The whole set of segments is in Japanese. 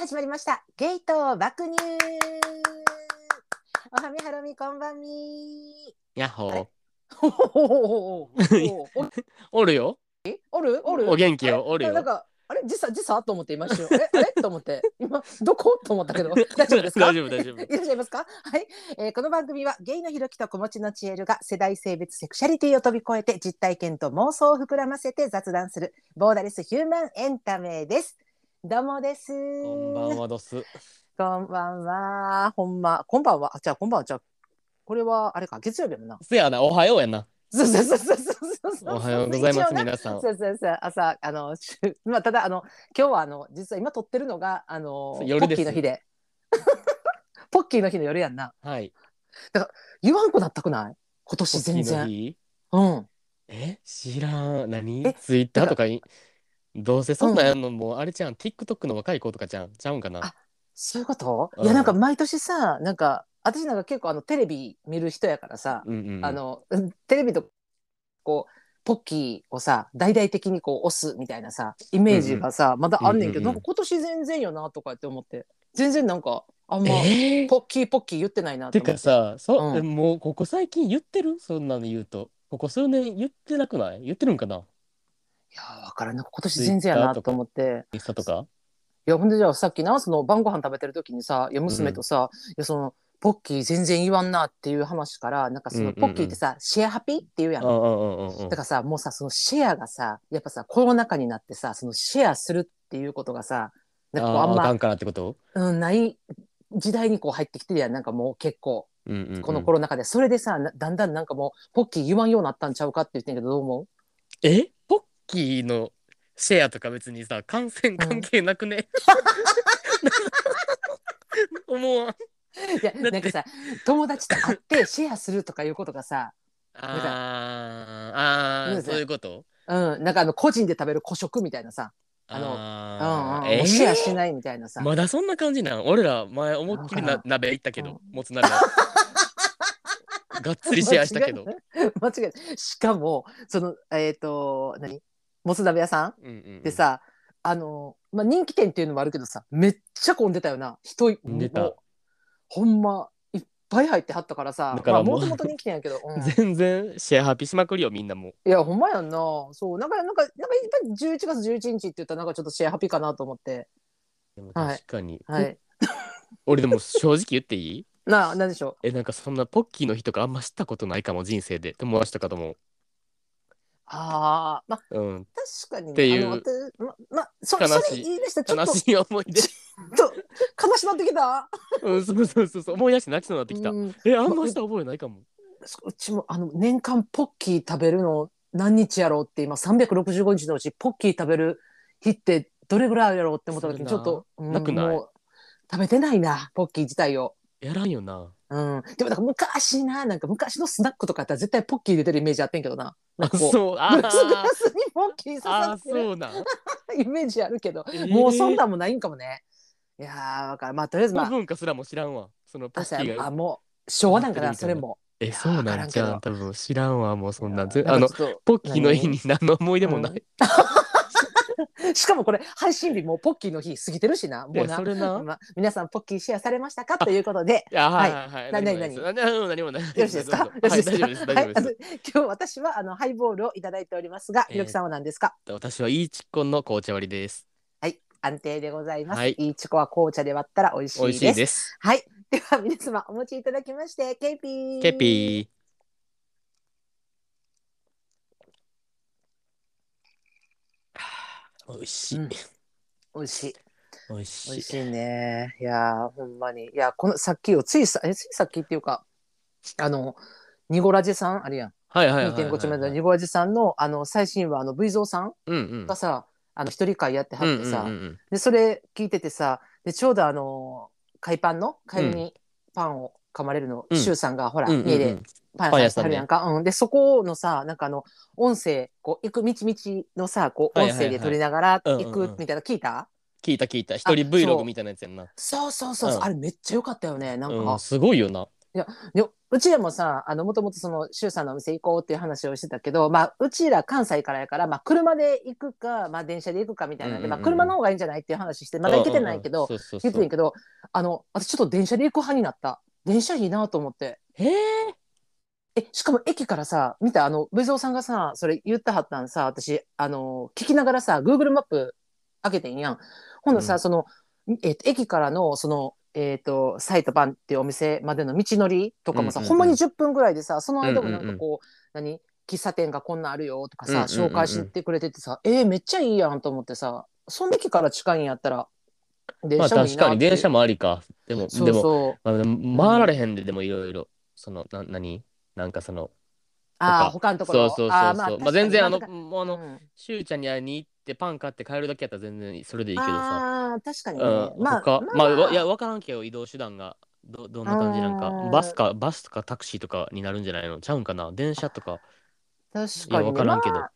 始まりました。ゲート爆乳。おはみはろみこんばんみ。やっほー。ほほほほほほおるよ。おる？おる？お元気よ。おるよ。なんかあれ？時差時差と思って今一瞬え？あれ？と思って。今どこ？と思ったけど。大丈夫ですか？大丈夫大丈夫。いらっしゃいますか？はい、えーこの番組はゲイのひろきと子持ちのちえるが世代性別セクシャリティを飛び越えて実体験と妄想を膨らませて雑談するボーダレスヒューマンエンタメですどうもですこんばんはどす。こんばんは。ほんま、こんばんは。あ、じゃあ、こんばんは。じゃあ、これは、あれか、月曜日やもんな。せやな、おはようやな。そうそうそうそうそうそう。おはようございます、一応な皆さん。そうそうそう、朝、あの、し まあ、ただ、あの、今日は、あの、実は今撮ってるのが、あの、夜ですポッキーの日で。ポッキーの日の夜やんな。はい。言わんくなったくない？今年全ポッキーの然。日？うん。え、知らん。何？えツイッターとかに。どうせそんなん。やんのもうあれじゃん。TikTok の若い子とかじゃん。ちゃうんかな？あ。そういうこと、うん。いや、なんか毎年さ、なんか、私なんか結構あのテレビ見る人やからさ、うんうんうん。あのうんテレビとこうポッキーをさ大々的にこう押すみたいなさイメージがさ、まだあんねんけど、うんうんうん。なんか今年全然よなとかって思って。全然なんかあんま、えー？ポッキーポッキー言ってないなって思って。てかさ、そう、うんもうここ最近言ってる？そんなの言うと。ここ数年言ってなくない？言ってるんかな？いや分からん。今年全然やなと思って。インスタとか？いやほんでじゃあさっきなその晩ご飯食べてる時にさいや娘とさ、いやそのポッキー全然言わんなっていう話からなんかそのポッキーってさ、シェアハピっていうやん。うんうんうんうんうん。だからさもうさそのシェアがさやっぱさコロナ禍になってさそのシェアするっていうことがさなんかこうあんま、あんからってこと？うん、ない時代にこう入ってきてるやん。なんかもう結構このコロナ禍で、それでさなだんだんなんかもうポッキー言わんようになったんちゃうかって言ってんけどどう思え？ポッキーのシェアとか別にさ感染関係なくね、思わん。ういやなんかさ友達と会ってシェアするとかいうことがさ、あー。あそういうこと？うん、なんかあの個人で食べる個食みたいなさ、あのうんうんあーえシェアしいないみたいなさ、まだそんな感じなん？俺ら前思いっきりな鍋行ったけどうん。もつ鍋。がっつりシェアしたけど。間違いない。間違いない。しかもそのえっ、と何？もつ鍋屋さん？うんうんうんでさ、あの、まあ、人気店っていうのもあるけどさ、めっちゃ混んでたよな。人い、混んでたもうほんま、いっぱい入ってはったからさ、だからもともと人気店やけど、うん全然シェアハピしまくりよみんなもいや、ほんまやんな。そう、なんか、なんか、なんか、やっぱり11月11日って言ったら、なんかちょっとシェアハピかなと思って。でもはい確かに、はい。俺でも正直言っていい？なあ、なんでしょえなんかそんなポッキーの日とかあんま知ったことないかも人生で友達とかともう。ああ、まあ、うん。確かにね。っていうあの私ま、まあ、そ悲しいそれ言い出したらちょっと、悲しい思い出。ちょっと、悲しなってきた。うんそうそうそうそう思い出して泣きそうになってきた、うん。えあんました覚えないかも。うちもあの年間ポッキー食べるの何日やろうって今365日のうちポッキー食べる日ってどれぐらいやろうって思った時にちょっと、うんなくない？もう食べてないなポッキー自体を。やらんよなうん、でもなんか昔ななんか昔のスナックとかやったら絶対ポッキー入れてるイメージあってんけどな。なんあかこう。そう。あグラスグラースにポッキー刺あーさって。るそうなん。イメージあるけど、えー。もうそんなんもないんかもね。いやーわかる。まあとりあえずまあ。文化すらも知らんわ。そのポッキーが。あもう昭和なんかなそれも。えそうわなんじゃんけど。ん多分知らんわ。もうそんなんあのポッキーの日に何の思い出もない、しかもこれ配信日もうポッキーの日過ぎてるしな。もうえな。それな？まあ、皆さんポッキーシェアされましたか？ということで。はいははい。はい。な何もないです。何あうん何もない。よろしいですか？よろしいですか？はい今日私はあのハイボールをいただいておりますが、えーひろきさんは何ですか？私はいいちっこんの紅茶割りです。はい、安定でございます。はい。いいちこは紅茶で割ったら美味しいです。美味しいです。はい、では皆様お持ちいただきまして、 KP。KP美味しい、うん美味しい。美味しい美味しいね。いやーほんまに。いやこのさっきをついさえついさっきっていうかあのニゴラジさんあるやん。はいはいはいはい、はい、2.5丁目のニゴラジさんのあの最新話あの V ゾーさんうんうんがさ、あの一人会やってはってさ、うんうんうんでそれ聞いててさでちょうどあの海パンの帰りにパンを噛まれるの、うん。シュウさんがほら、うんうんうん。家でパン屋さんやるやんか、うん、でそこのさなんかあの音声こう行く道々のさこう音声で撮りながら行くみたいなの聞いた、聞いた聞いた。一人 Vlog みたいなやつやんな。そうそうそうそう、うん。あれめっちゃ良かったよねなんか、うん、すごいよな。ようちらもさ、あの、もともとその、周さんのお店行こうっていう話をしてたけど、まあ、うちら関西からやから、まあ、車で行くか、まあ、電車で行くかみたいなんで、うんうんうん。まあ、車の方がいいんじゃないっていう話して、まだ行けてないけど、言ってんけど、あの、私ちょっと電車で行く派になった。電車いいなと思って。そうへええ、しかも駅からさ、見た、あの、ブゾーさんがさ、それ言ってはったんさ、私、あの、聞きながらさ、Google マップ開けてんやん。ほんとさ、うん。その、えっと、駅からの、その、えっと、サイトパンっていうお店までの道のりとかもさ、うんうんうん。ほんまに10分ぐらいでさ、その間もなんうんうん。うんかこう、何？喫茶店がこんなんあるよとかさ、うんうんうんうん。紹介してくれててさ、えーめっちゃいいやんと思ってさ、その駅から近いんやったら、電まあ確かに電車もありか。でもそうでもそう。まあでも回られへんででもいろいろ。そのな何？なんかそのああ、他。のところ？そうそうそうそう。ままあ全然あのもうあのうん。しゅうちゃんに会いに行ってパン買って帰るだけやったら全然それでいいけどさ。ああ、確かにね。うん、まあ、他まあ、わいや分からんけど移動手段がどどんな感じなんか。うんバスかバスとかタクシーとかになるんじゃないの？ちゃうんかな？電車とか。確かに、ね。いやわからんけど。まあ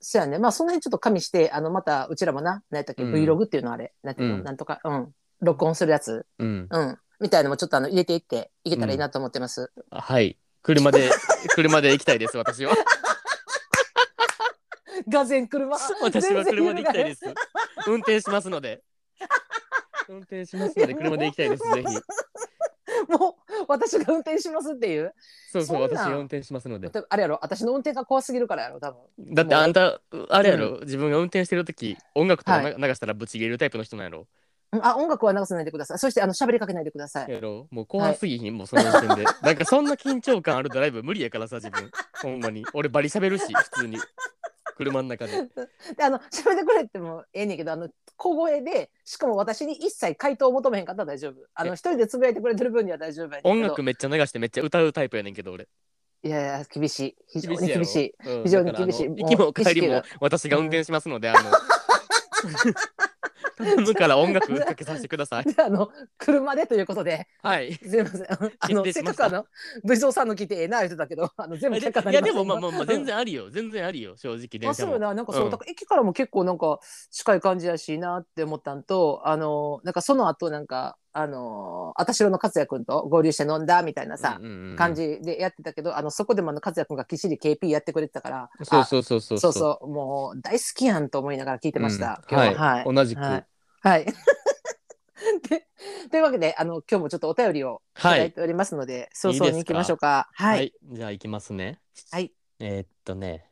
そうやね。まあ、その辺ちょっと加味して、あの、また、うちらもな、何やったっけ、うん。Vlog っていうのあれ、なんていうの、うん。なんとか、うん。録音するやつ、うん。うん。みたいのもちょっとあの、入れていって、いけたらいいなと思ってます。あはい。車で 車で行きたいです私は。がぜん車。私は車で行きたいです。運転しますので。運転しますので車で行きたいですぜひ。もう、私が運転しますっていう？そうそうそんな。ん私が運転しますので。あれやろ、私の運転が怖すぎるからやろ、多分。だってあんたあれやろ、自分が運転してる時音楽とかな流したらブチ切れるタイプの人なんやろ？うん。あ、音楽は流さないでください。そして、あの、喋りかけないでください。やろ？もう怖すぎひん、もうその時点で。なんかそんな緊張感あるドライブ無理やからさ自分。ほんまに。俺バリ喋るし普通に車の中で。で、あの、喋ってくれってもええねんけど、あの、小声で、しかも私に一切回答を求めへんかったら大丈夫。あの、え一人でつぶやいてくれてる分には大丈夫やねんけど。音楽めっちゃ流してめっちゃ歌うタイプやねんけど俺。いやいや、厳しい。非常に厳しい。うん非常に厳しい。行きも帰りも私が運転しますので、あの 頼むから音楽かけさせてください。であの、車でということで、はい。すみません。あの、せっかくあの、武蔵さんの来てええな言ってたけど、あの、全部い却下になりやでもまあまあまあ全うん然ありよ。全然ありよ。正直あ電車もそうよな、なんかそう、うん。だから駅からも結構なんか近い感じやしなって思ったんと、あの、なんかその後なんか、あの、あたしろの勝也くんと合流して飲んだみたいなさ、うんうんうん感じでやってたけど、あの、そこでもあの勝也くんがきっちり KP やってくれてたから、そうそうそうそうあそうそう、もう大好きやんと思いながら聞いてました。うん今日は、はい。同じく。はい。はい。でというわけで、あの、今日もちょっとお便りをい。たはいだいておりますので、早いいですか？々に行きましょうか。は。はい。い、じゃあ行きますね。はい。えーっとね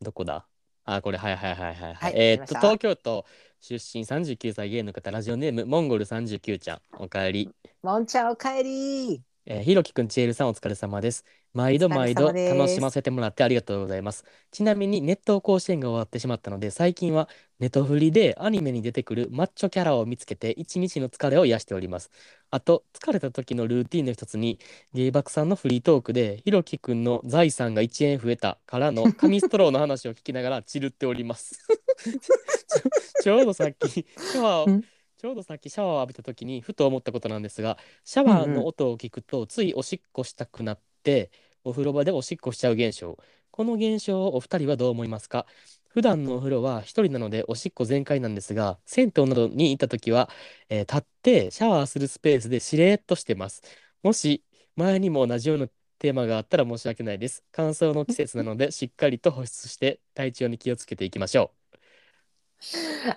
どこだ？あこれはいはいはいはい、はい。えーっと東京都出身39歳ゲイの方ラジオネームモンゴル39ちゃんおかえりもんちゃんお帰り。えーひろきくんちえるさんお疲れ様です。毎度毎度お疲れ様です楽しませてもらってありがとうございます。ちなみにネット甲子園が終わってしまったので最近はネトフリでアニメに出てくるマッチョキャラを見つけて一日の疲れを癒しております。あと疲れた時のルーティンの一つにゲイバクさんのフリートークでひろきくんの財産が1円増えたからの紙ストローの話を聞きながら散るっております。ちょちょうどさっきシャワーをんちょうどさっきシャワーを浴びた時にふと思ったことなんですがシャワーの音を聞くとついおしっこしたくなってお風呂場でおしっこしちゃう現象。この現象をお二人はどう思いますか？普段のお風呂は一人なのでおしっこ全開なんですが銭湯などに行った時は、えー立ってシャワーするスペースでしれーっとしてます。もし前にも同じようなテーマがあったら申し訳ないです。乾燥の季節なのでしっかりと保湿して体調に気をつけていきましょありが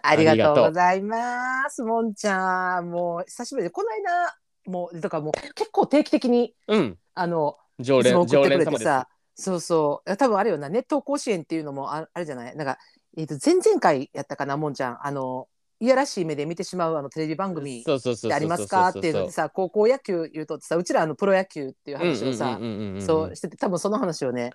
ありがとう。ございます。もんちゃん、もう久しぶりで、この間、もう、だからもう結構定期的に、ううん。あの、常連常送ってくれ連様です。てさ、そう。そう、多分あれよな、ネット甲子園っていうのもああれじゃない？なんか、えっ、と、前々回やったかな、もんちゃん。あの、いやらしい目で見てしまうあのテレビ番組ってありますかっていうのでさ、高校野球言うとさ、うちらあのプロ野球っていう話をさ、そうしてて、多分その話をね、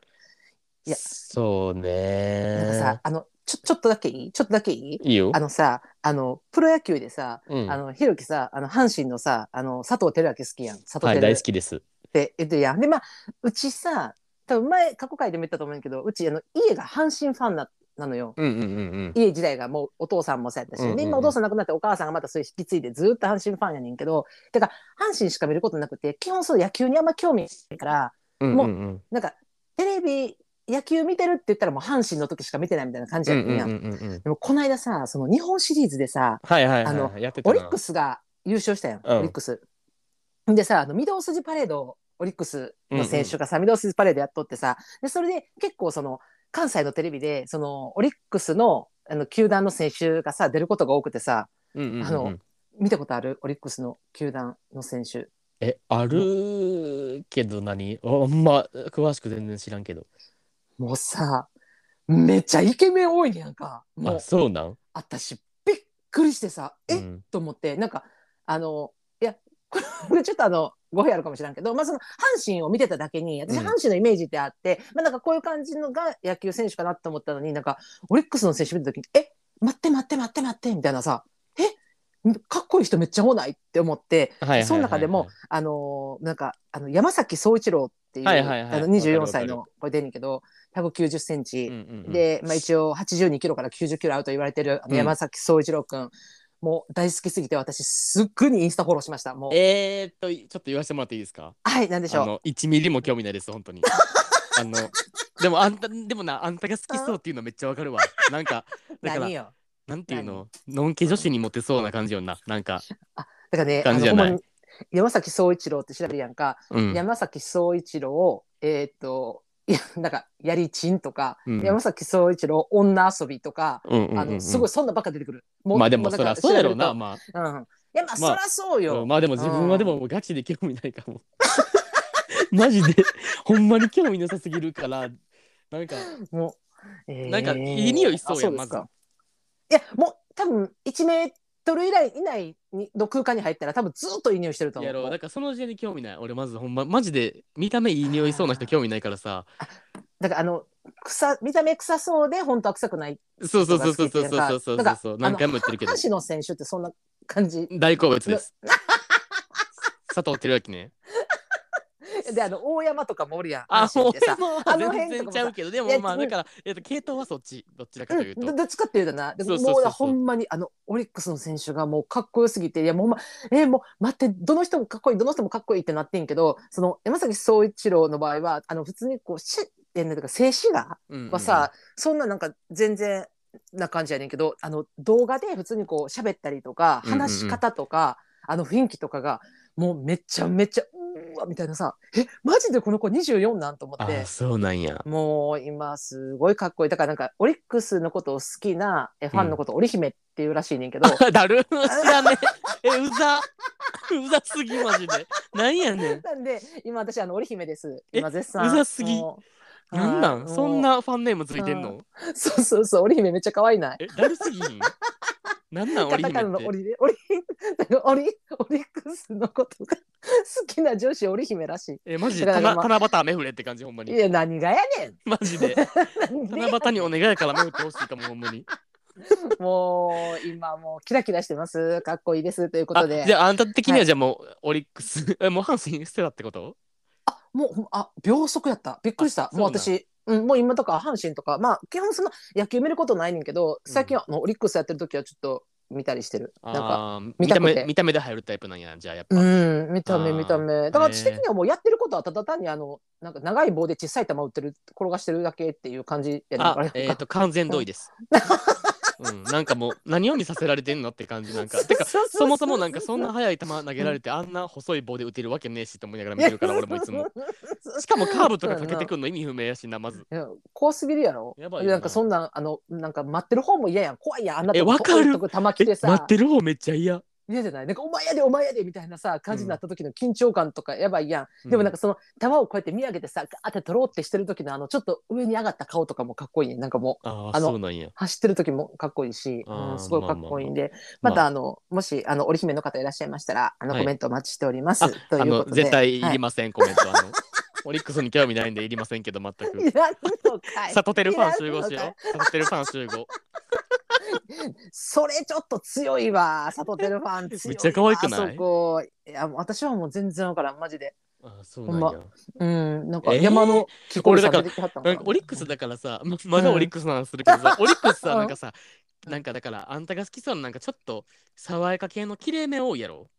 いやそうなんかねさ、あの、ちょ、ちょっとだけいい？ちょっとだけいい？いいよ。あのさ、あの、プロ野球でさ、うん。あの、ひろきさ、あの、阪神のさ、あの、佐藤輝明好きやん。佐藤はい輝明。っ大好きです。て言ってるやん。で、まあ、うちさ、多分前、過去回でも言ったと思うんだけど、うち、あの、家が阪神ファンな、なのよ。うんうんうんうん。家時代がもうお父さんもそうやったし、うんうんうん。で今お父さん亡くなってお母さんがまたそれ引き継いでずっと阪神ファンやねんけど、てか、阪神しか見ることなくて、基本そう野球にあんま興味ないから、うんもううん。なんか、テレビ、野球見てるって言ったらもう阪神の時しか見てないみたいな感じやったんや。うんうんうんでもこの間さ、その日本シリーズでさ、はいはいあのオリックスが優勝したやん、うん。オリックス。でさ、あの御堂筋パレードオリックスの選手がさ、ミドルスパレードやっとってさでそれで結構その関西のテレビでそのオリックスのあの球団の選手がさ出ることが多くてさうんうんうんうん。あの見たことある？オリックスの球団の選手。え、あるけど何？ああんま詳しく全然知らんけど。もうさめっちゃイケメン多いねやんか。もあ、うそうなん？私びっくりしてさえ、うん。と思って。なんかあのいやこれ ちょっとあの語弊あるかもしれんけど、まあ、その阪神を見てただけに私うん。阪神のイメージってあって、まあ、なんかこういう感じのが野球選手かなと思ったのになんかオリックスの選手見た時に「え？待って待って待って待って」みたいなさ「えかっこいい人めっちゃ多ない?」って思って、その中でもあのーなんかあの山崎総一郎っていう、はいはいはい。あの24歳のこれ出んねんけど190センチ。で、まあ、一応82キロから90キロあると言われてる山崎総一郎くん、もう大好きすぎて私すっぐにインスタフォローしました。もう。えーっと、ちょっと言わせてもらっていいですか？はいなんでしょう？あの、1ミリも興味ないです、本当に。あの、でもあんた、でもな、あんたが好きそうっていうのめっちゃわかるわ。なんか、だから何、よ？なんていうの、のんけ女子にモテそうな感じよな。なんか、だからね感じじゃない？あのほんまに山崎総一郎って調べるやんか、うん。山崎総一郎えーっといやなんかやりちんとか、うん。山崎総一郎女遊びとか、うんうんあのすごいそんなばっか出てくる。もうまあでもそりゃそうやろうな、うまあ。うん。いやまあ、まあそりゃそうよ、うんまあでも自分はでもガチで興味ないかも。マジでほんまに興味なさすぎるからなんかもう、えー。なんかいい匂いしそうやんあですか。まいやもう多分1メートル以内以内にの空間に入ったら多分ずっといい匂いしてると思う。やろうだからその時点で興味ない。俺まずほんまマジで見た目いい匂いそうな人興味ないからさ。だからあの臭見た目臭そうで本当は臭くないそうそうそうそうそうそうそうそうそう何回も言ってるけど阪神の選手ってそんな感じ大好物です佐藤輝明ねであの大山とかもおるやんあもう阪神ってさ。あの辺全とかもさ。然ちゃうけどでもまあだからえっと系統はそっちどちらかというと。うんどどっちかっていうとな。でそうそうそうそう。もうほんまにあのオリックスの選手がもうかっこよすぎていやもう、ま、えもう待ってどの人もかっこいいどの人もかっこいいってなってんけどその山崎総一郎の場合はあの普通にこうしえなんか静止画うんうん。はさ、そんななんか全然な感じやねんけどあの動画で普通にこう喋ったりとかうんうんうん。話し方とか、あの雰囲気とかがもうめちゃめちゃうーわみたいなさえマジでこの子24なんと思って。あそうなんや。もう今すごいかっこいい。だからなんかオリックスのことを好きなえファンのことを織姫っていうらしいねんけど、だる知らねえ。えうざ。うざすぎマジで。なんやねん。なんで今私あの織姫です。え今絶賛。うざすぎ。なんなん？はいそんなファンネームついてんの？そうそうそう。織姫めっちゃ可愛いない？えだるすぎん？なんなんカタ織姫って？カナのオリでオリオリオリックスのことが好きな女子織姫らしえマジで？だからまあ七七夕雨降れって感じほんまい。いにや何がやねん。マジで何で七夕にお願いやから雨降ってほしいかもほんまに もう今もうキラキラしてます。かっこいいですというこあとで。じゃああんた的にははいじゃあもうオリックスえもう阪神捨てたってこと？あもうほんあ秒速やった。びっくりした。あもう私。うん、もう今とか阪神とかまあ基本その野球見ることないねんけど最近はあのオリックスやってる時はちょっと見たりしてる。なんか見た目見た目で入るタイプなんやじゃあやっぱ。うん見た目見た目。だから私的にはもうやってることはただ単にあのなんか長い棒で小さい球打ってる転がしてるだけっていう感じやねんあえっと完全同意です うんなんかもう何を見させられてんのって感じなんか。てかそもそもなんかそんな速い球投げられてあんな細い棒で打てるわけねえしと思いながら見てるから俺もいつも。しかもカーブとかかけてくんの意味不明やしなまず。怖すぎるやろ。やばいよな。なんかそんなんあのなんか待ってる方も嫌やん。怖いやん。あんなとこ球来てえさ待ってる方めっちゃ嫌嫌じゃない？なんかお前やでお前やでみたいなさ感じになった時の緊張感とかやばいやん、でもなんかその球をこうやって見上げてさガーって取ろうってしてる時のあのちょっと上に上がった顔とかもかっこいいねなんかもうあの走ってる時もかっこいいし、うん、すごいかっこいいんで。まあまあまたあのもしあの織姫の方いらっしゃいましたらあのはい。コメントお待ちしております、ああのということで。絶対いはいりません、コメントあのオリックスに興味ないんでいりませんけど全く。いらんのかい。サトテルファン集合しよう。サトテルファン集合。それちょっと強いわ、サトテルファン強い。わ。めっちゃ可愛くない？そこ。いや、私はもう全然わからん、マジで。あそうなんや、うん、なんかえー？山の木こりさん俺だから出てきはったんな。んかオリックスだからさままだオリックスの話するけどさ、オリックスさうんなんかさなんかだからあんたが好きそうななんかちょっと爽やか系の綺麗め多いやろ？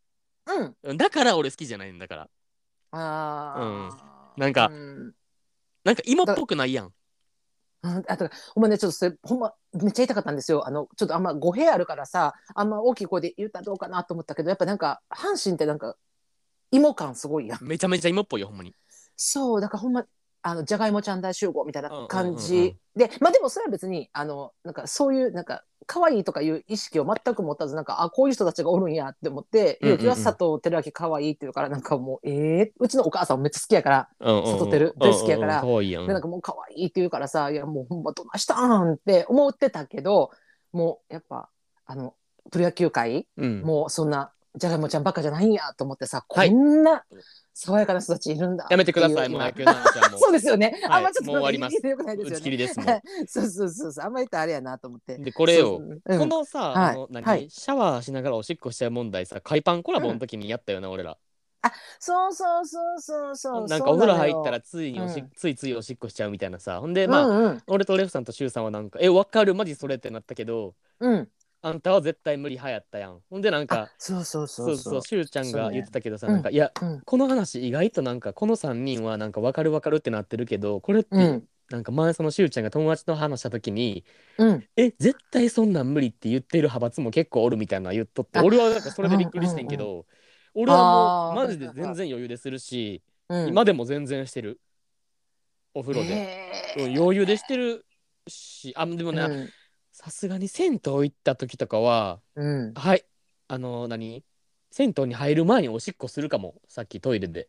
うん。だから俺好きじゃないんだから。ああ、なんかうん。なんか芋っぽくないやん。ああとほんまねちょっとそれほんまめっちゃ言いたかったんですよ。あのちょっとあんま語弊あるからさあんま大きい声で言ったらどうかなと思ったけどやっぱなんか阪神ってなんか芋感すごいやん。めちゃめちゃ芋っぽいよほんまに。そうだからほんまあのじゃがいもちゃん大集合みたいな感じでまあでもそれは別にあのなんかそういうなんか可愛いとかいう意識を全く持たずなんかあこういう人たちがおるんやって思ってうんうんうん。は佐藤輝明可愛いって言うからなんかもうえー、うちのお母さんもめっちゃ好きやからうんうんうん。外出る大好きやからうんうんでなんかもう可愛いって言うからさいやもうほんまどないしたんって思ってたけどもうやっぱあのプロ野球界うん。もうそんなじゃがいもちゃんばっかじゃないんやと思ってさ、はい。こんな爽やかな人たちいるんだやめてくださいもう野球の話はも。う そうですよね。はい。あんまちょっともう終わります。言い過ぎてよくないですよね。打ち切りですもん。そうそうそうそう。あんまり言ったらあれやなと思って。でこれをそう。うん。このさ、はい。あの何、はい。シャワーしながらおしっこしちゃう問題さ海パンコラボの時にやったよな、俺ら。そうそうそうそうそう。なんかお風呂入ったらそついにおし、うん。ついついおしっこしちゃうみたいなさ。ほんでまあ、俺とレフさんとシュウさんはなんか「えわかる？マジそれ」ってなったけど。うんうん。あんたは絶対無理派やったやん。ほんでなんあかそうそうそそう。うそうう。そシュウちゃんが言ってたけどさ、うんなんかいやうん。この話意外となんかこの3人はなんか分かる分かるってなってるけどこれって、うん。なんか前そのしゅうちゃんが友達と話した時にうん。「え絶対そんなん無理」って言ってる派閥も結構おるみたいなの言っとってあ俺はなんかそれでびっくりしてんけど、俺はあーもうマジで全然余裕でするし、うん。今でも全然してる。お風呂で、へー。うん余裕でしてるしあでもねうんさすがに銭湯行った時とかはうん。はいあの何？銭湯に入る前におしっこするかもさっきトイレで。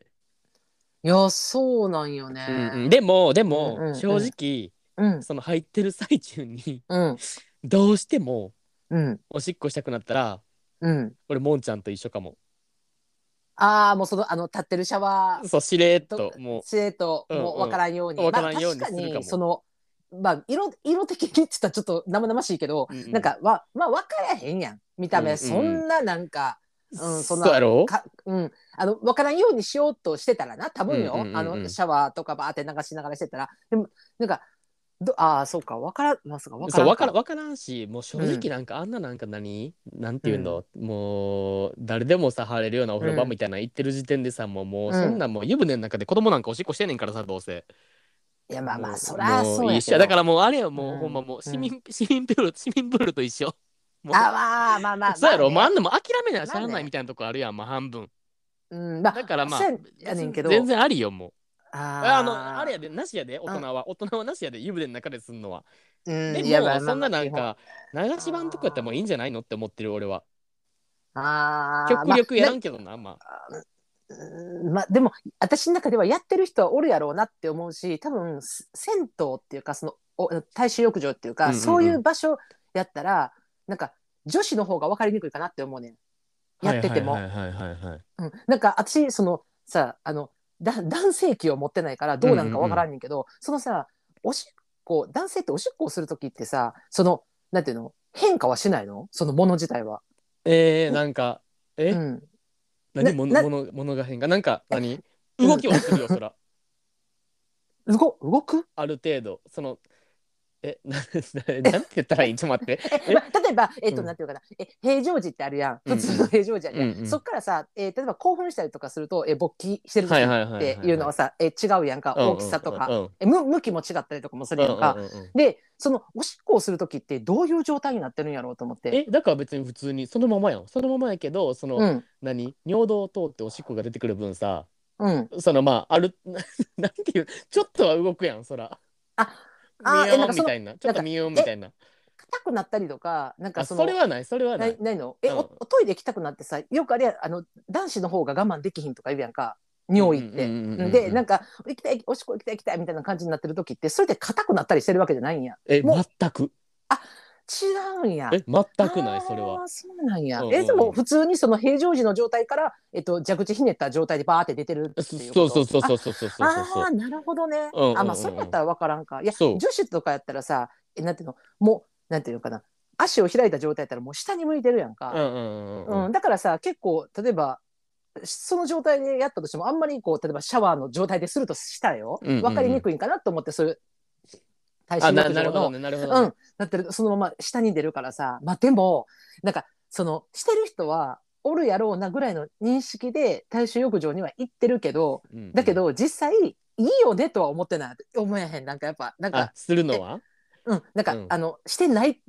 いやそうなんよね。うんうん、でもでも、うんうんうん。正直うん。その入ってる最中にうん。どうしてもうん。おしっこしたくなったらうん。俺もんちゃんと一緒かも。ああもうそのあの立ってるシャワー。そうしれっとともうしれっとうんうん。もう分からんように、分からんようにするかも。にそのまあ色色的にって言ったらちょっと生々しいけど、うんうん。なんかわまあ分からへんやん見た目、うんうん。そんななんか、うん、そんなかうん、あの分からんようにしようとしてたらな多分よ、うんうんうんうん。あのシャワーとかバーって流しながらしてたら。でもなんかどああそうか分からんますか分からん分からん分からんしもう正直なんかあんななんか何、なんていうの、もう誰でもさ入れるようなお風呂場みたいなの行ってる時点でさ、もうもううん。そんなんもう湯船の中で子供なんかおしっこしてんねんからさどうせ。いやまあまあそらもそうやけど。だからもうあれよもう、うん。ほんまもう市民、市民プール市民プールと一緒。もうあまあまあまあそうやろ、まあねまあ、あんなもん諦めなしゃあまあねないみたいなとこあるやん、まあ半分。うんまあだからまあそうやねんけど。全然ありよもう。ああのあれやでなしやで大人は、大人はなしやで湯船の中ですんのは。うんでいやまあそんななんまあか流し版とかやったらもういいんじゃないのって思ってる俺は。あー。極力やらまんけどな、まあ。まあでも私の中ではやってる人はおるやろうなって思うし多分す銭湯っていうかそのお大衆浴場っていうか、うんうんうん。そういう場所やったらなんか女子の方が分かりにくいかなって思うねん。やってても。はいはいはいはいはい。うん。なんか私そのさあのだ男性器を持ってないからどうなんか分からんねんけど、そのさおしっこ男性っておしっこをする時ってさそのなんていうの？変化はしないの？そのもの自体は。えー、なんか、え、うん、何もなのものものが？変がなんか何？動きはするよ、そら。動動く？ある程度。その、え、な なんて言ったらいい？ちょっと待って。え、まあ、例えば、えっと、うん。なんていうかな、え、平常時ってあるやん。うん普通の平常時あるやん。うんうん。そっからさ、えー例えば興奮したりとかすると、え、勃起してる時はいはいはいはい。っていうのはさ、え、違うやんか、大きさとか。うんうん。え、む向きも違ったりとかもするやんか。うんうんうんうん。で、そのおしっこをする時ってどういう状態になってるんやろうと思って。えだから別に普通にそのままやん。そのままやけどその、うん、何？尿道を通っておしっこが出てくる分さうん。そのまあある なんていうちょっとは動くやんそら。あえなんかそのンみたいな。ちょっとミヨンみたいな。硬くなったりとか、なんかあその。それはないそれはなないないの？え、うん。おおトイレ行きたくなってさよくあれやあの男子の方が我慢できひんとか言うやんか。尿意って。うんうんうんうんうんでなんか行きたいおしっこ行きたい行きたいみたいな感じになってる時ってそれで硬くなったりしてるわけじゃないんや。えもう全く。違うんや。え全くないそれは。そうなんや、うんうんえでも普通にその平常時の状態から、えっと、蛇口ひねった状態でバーって出てるってそいうそうそうそうそうそうそうそうああーなるほどね、うんうんうん。あまあそれやったら分からんか。いや女子とかやったらさえなんていうのもうなんていうのかな。足を開いた状態やったらもう下に向いてるやんか、うんうんうんうんうん、だからさ結構例えばその状態でやったとしてもあんまりこう例えばシャワーの状態でするとしたらよ、分かりにくいんかなと思ってそういう大衆あな浴場のなるほどねなるほどね。うん、だってる。そのまま下に出るからさ。まあでもなんかそのしてる人はおるやろうなぐらいの認識で大衆浴場には行ってるけどうんうん。だけど実際いいよねとは思ってない。思えへん。なんかやっぱなんあかするのは？うん。なんか、うん。あのしてない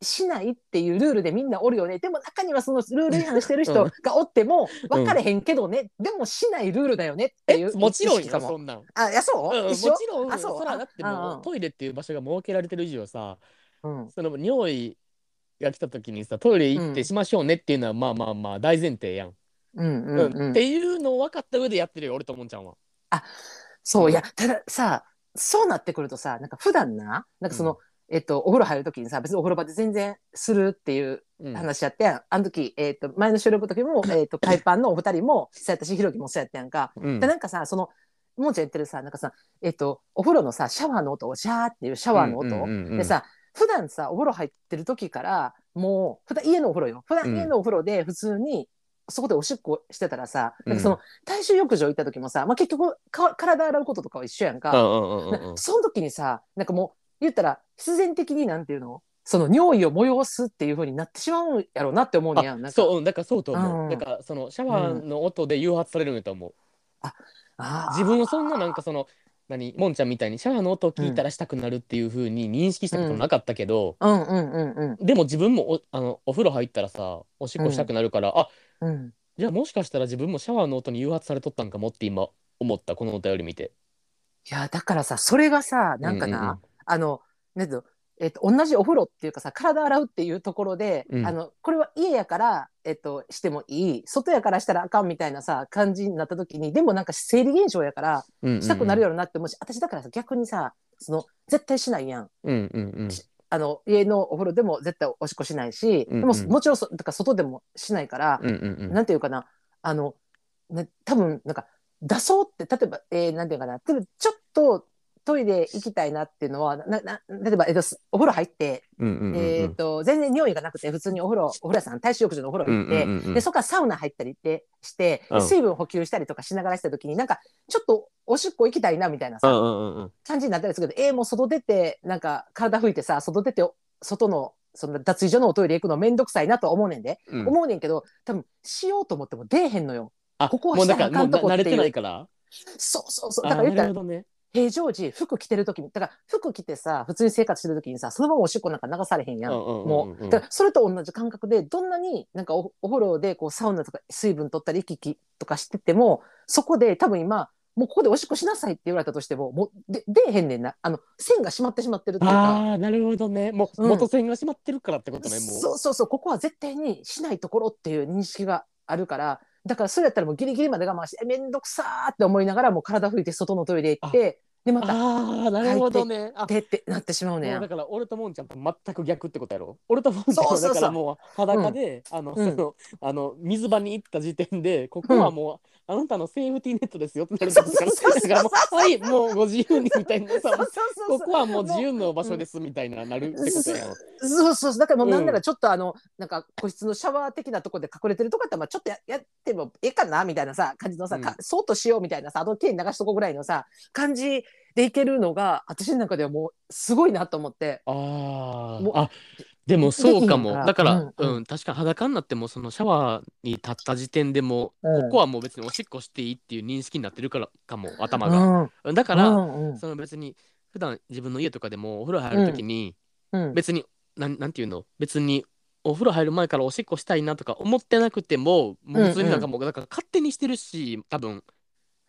しないっていうルールでみんなおるよね。でも中にはそのルール違反してる人がおっても分かれへんけどね、でもしないルールだよねっていうもちろんそんなん。あいやそう、うん、もちろんあそう？そらだってあうんうんもうトイレっていう場所が設けられてる以上さうん。その尿意が来た時にさトイレ行ってしましょうねっていうのはまあまあまあ大前提やん。うんうんうん。うん。っていうのを分かった上でやってるよ俺ともんちゃんは。そう。いやたださそうなってくるとさなんか普段ななんかその、えっと、お風呂入る時にさ別にお風呂場で全然するっていううん。話やってやん、あの時、えっと、前の収録の時も、えっと、海パンのお二人もそうやったしひろきもそうやったやんか。うん。でなんかさそのもんちゃん言ってるさなんかさ、えっと、お風呂のさシャワーの音をシャーっていうシャワーの音、うんうんうんうんでさ普段さお風呂入ってる時からもう普段家のお風呂よ。普段うん家のお風呂で普通にそこでおしっこしてたらさ、うん。なんかその大衆浴場行った時もさ、まあ、結局か体洗うこととかは一緒やんか。その時にさなんかもう言ったら必然的になんていうの？その尿意を催すっていう風になってしまうんやろうなって思うねやん。なんそううんだからそうと思う、うん。だからそのシャワーの音で誘発されるんやと思う、あー。自分をそんななんかその何もんちゃんみたいにシャワーの音を聞いたらしたくなるっていう風に認識したことなかったけど、うんうんうんうん。でも自分もおあのお風呂入ったらさおしっこしたくなるから、あうん。じゃあもしかしたら自分もシャワーの音に誘発されとったんかもって今思ったこのお便り見て。いやだからさそれがさなんかな、あのなんえっと、同じお風呂っていうかさ体洗うっていうところで、うん。あのこれは家やから、えっと、してもいい外やからしたらあかんみたいなさ感じになった時にでもなんか生理現象やからしたくなるやろなって思うし、私だからさ逆にさその絶対しないやん。うんうんうん。あの家のお風呂でも絶対おしっこしないし、うんうん。でももちろんそだから外でもしないから、うんうんうん。なんていうかなあのね多分なんか出そうって例えば、えー、なんていうかなちょっとトイレ行きたいなっていうのはなな例えば、えっと、すお風呂入って、えー、と全然匂いがなくて普通にお風呂お風呂屋さん大衆浴場のお風呂行って、うんうんうんうん。でそこからサウナ入ったりってして、うん。水分補給したりとかしながらした時になんかちょっとおしっこ行きたいなみたいなさ、うんうんうんうん。感じになったりするけど、えー、もう外出て、なんか体拭いてさ、外出て、外の、その脱衣所のおトイレ行くのめんどくさいなとは思うねんで、うん。思うねんけど、多分しようと思っても出えへんのよ。あここはしたらあかんとこっていうてないから。そうそうそう。あだから言ったらね平常時、服着てる時に、だから服着てさ、普通に生活してる時にさ、そのままおしっこなんか流されへんやん。もう、だからそれと同じ感覚で、どんなになんかおお風呂でこうサウナとか水分取ったり、行き来とかしてても、そこで多分今、もうここでおしっこしなさいって言われたとしても、もうで出えへんねんな。あの、線が閉まってしまってるっていうか。ああなるほどねもううん元栓が閉まってるからってことねもうそうそうそうここは絶対にしないところっていう認識があるからだからそれやったらもうギリギリまで我慢してえめんどくさーって思いながらもう体拭いて外のトイレ行ってでまたああなるほどね。あでってなってしまうね。うだから俺ともんちゃんと全く逆ってことやろ。俺ともんちゃんだからもう裸で、あの、うん。そのあの水場に行った時点でここはもう、あなたのセーフティーネットですよってなるそうそうそうそうだからもうはいもうご自由にみたいなさ。ここはもう自由の場所ですみたいななるってことやんそうそうそうだからもうなんなうんらちょっとあの、なんか個室のシャワー的なところ。で隠れてるとかってまあちょっとややってもええかなみたいなさ感じのさ、うんかそうとしようみたいなさあと手に流しとこうぐらいのさ感じでいけるのが私の中ではもうすごいなと思って。ああでもそうかも。だから、うんうん。うん確かに裸になってもそのシャワーに立った時点でもうん。ここはもう別におしっこしていいっていう認識になってるからかも頭うが、んだから、うんうん。その別に普段自分の家とかでもお風呂入るときに、うん別になんなんていうの？別にお風呂入る前からおしっこしたいなとか思ってなくてももう普通になんかもうだから勝手にしてるし多分。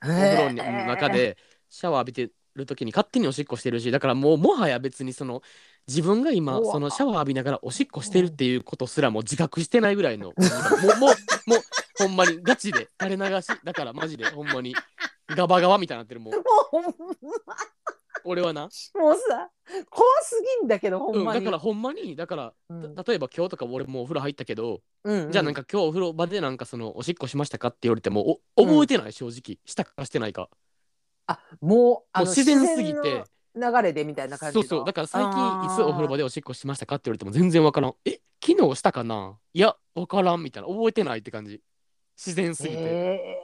お風呂の中でシャワー浴びてる時に勝手におしっこしてるしだからもうもはや別にその自分が今そのシャワー浴びながらおしっこしてるっていうことすらもう自覚してないぐらいの もうもうもうほんまにガチで垂れ流しだからマジでほんまにガバガバみたいになってるもう。もうほんま。俺はな、もうさ怖すぎんだけどほうんん、まに、だからほんまにだからうん。た例えば今日とか俺もうお風呂入ったけど、うんうん。じゃあなんか今日お風呂場でなんかそのおしっこしましたかって言われてもお覚えてない正直。したかしてないかあもうあのもう自然すぎて。自然の流れでみたいな感じの？そうそう。だから最近いつお風呂場でおしっこしましたかって言われても全然わからん。え昨日したかな？いやわからん。みたいな。覚えてないって感じ。自然すぎて、え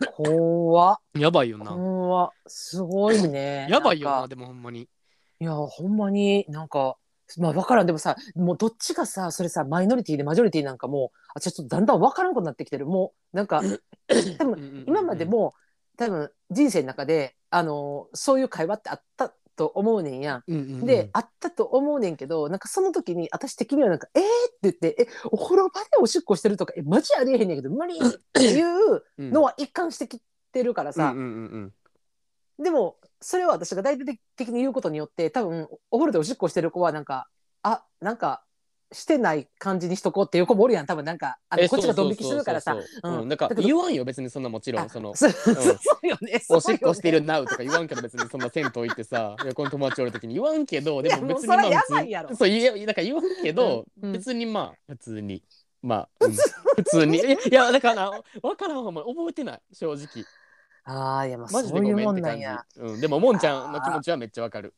ー、怖っ。やばいよな、怖っ。すごいね。やばいよなかなんでもほんまに。いやほんまになんかまあ分からん。でもさもうどっちがさそれさマイノリティでマジョリティなんかもうあちょっとだんだん分からんくなってきてる。もうなんか 多分今までも多分人生の中であのそういう会話ってあったと思うねんや。うんうんうんで、あったと思うねんけどなんかその時に私的にはなんか「えー!」って言って「えお風呂場でおしっこしてるとかえマジありえへんねんけど無理!」っていううんのは一貫してきてるからさ、うんうんうんうんでもそれは私が大体的に言うことによって多分お風呂でおしっこしてる子はなんかあなんかしてない感じにしとこうっていう子もおるやん多分なんかあのえこっちがドン引きするからさ。そうん。うんなんか言わんよ別にそんなもちろんあその。おしっこしてるるなうとか言わんけど別にそんな銭湯行ってさ横に友達おる時に言わんけどでも別にまあそう言えだから言わんけど、別にまあ普通にまあ、うん普通に。いやだからな分からんほんま覚えてない正直。ああいやまあマジでそういうもごめんって感じ。んなんや。うん、でももんちゃんの気持ちはめっちゃわかる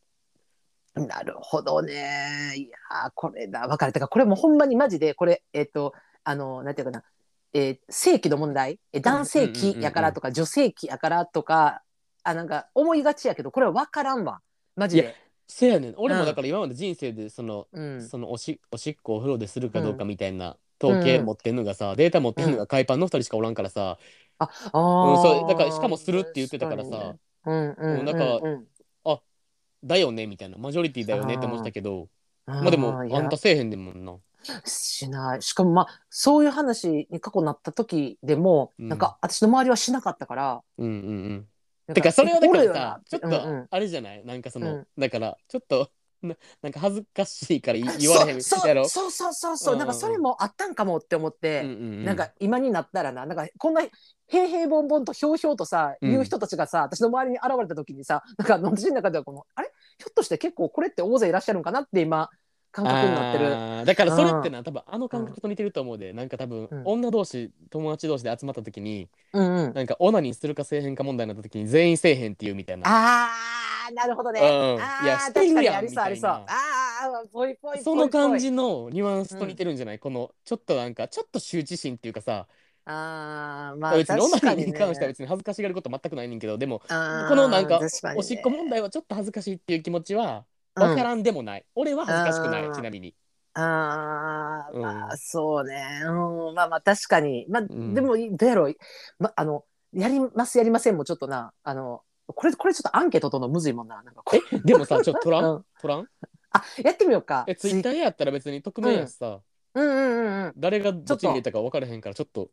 なるほどね。いやーこれだ分かる。てかこれもうほんまにマジでこれえっ、とあのなんていうかな。えー性器の問題？え男性器やからとか女性器やからとかあなんか思いがちやけどこれは分からんわ。マジいで。せやねん。俺うん。もだから今まで人生でその、うん。そのおしおしっこをお風呂でするかどうかみたいな統計持ってんのがさ、データ持ってんのが海パンの2人しかおらんからさ、あうんあそうだからしかもするって言ってたからさ、うんうんうんなんかうんだよねみたいな。マジョリティだよねって思ってたけど。うんまあでもあんたせえへんでもんな。しない。しかもまあそういう話に過去なった時でも、うん。なんか私の周りはしなかったから。うんうんうん。てかそれはだからさちょっとあれじゃない？なんかその、うん。だからちょっとななんか恥ずかしいから言言われへんそうそうそうそうそう、う。んなんかそれもあったんかもって思って、うんうんうん。なんか今になったらな。なんかこんな平々凡々とひょうひょうとさ、うん。言う人たちがさ私の周りに現れた時にさなんか私の中ではこのあれ？ひょっとして結構これって大勢いらっしゃるんかなって今感覚になってる。だからそれってな多分あの感覚と似てると思うで、なんか多分、うん。女同士友達同士で集まった時にうんうん、なんかオナニーするかせえへんか問題になった時に全員せえへんっていうみたいな。あーなるほどね。うん。いやしてるやん確かにありそうありそう。みたいなその感じのニュアンスと似てるんじゃない、このちょっとなんかちょっと羞恥心っていうかさ、あーまあ別にオナ確かに、関しては別に恥ずかしがること全くないねんけどでもこのなんかおしっこ問題はちょっと恥ずかしいっていう気持ちはうん分からんでもない、俺は恥ずかしくないちなみに。あーうん。まあそうね、うん、まあまあ確かに。まあ、ん。でもどうやろう、ま、あのやりますやりませんもちょっとな。あのこれこれちょっとアンケート取るのむずいもんな。なんかこえ？でもさ ちょっと取らん、うん。取らん？あやってみようか。えツイッターやったら別に匿名やしさ、うん。うんうんうん。誰がどっちに入れたか分からへんからちょっと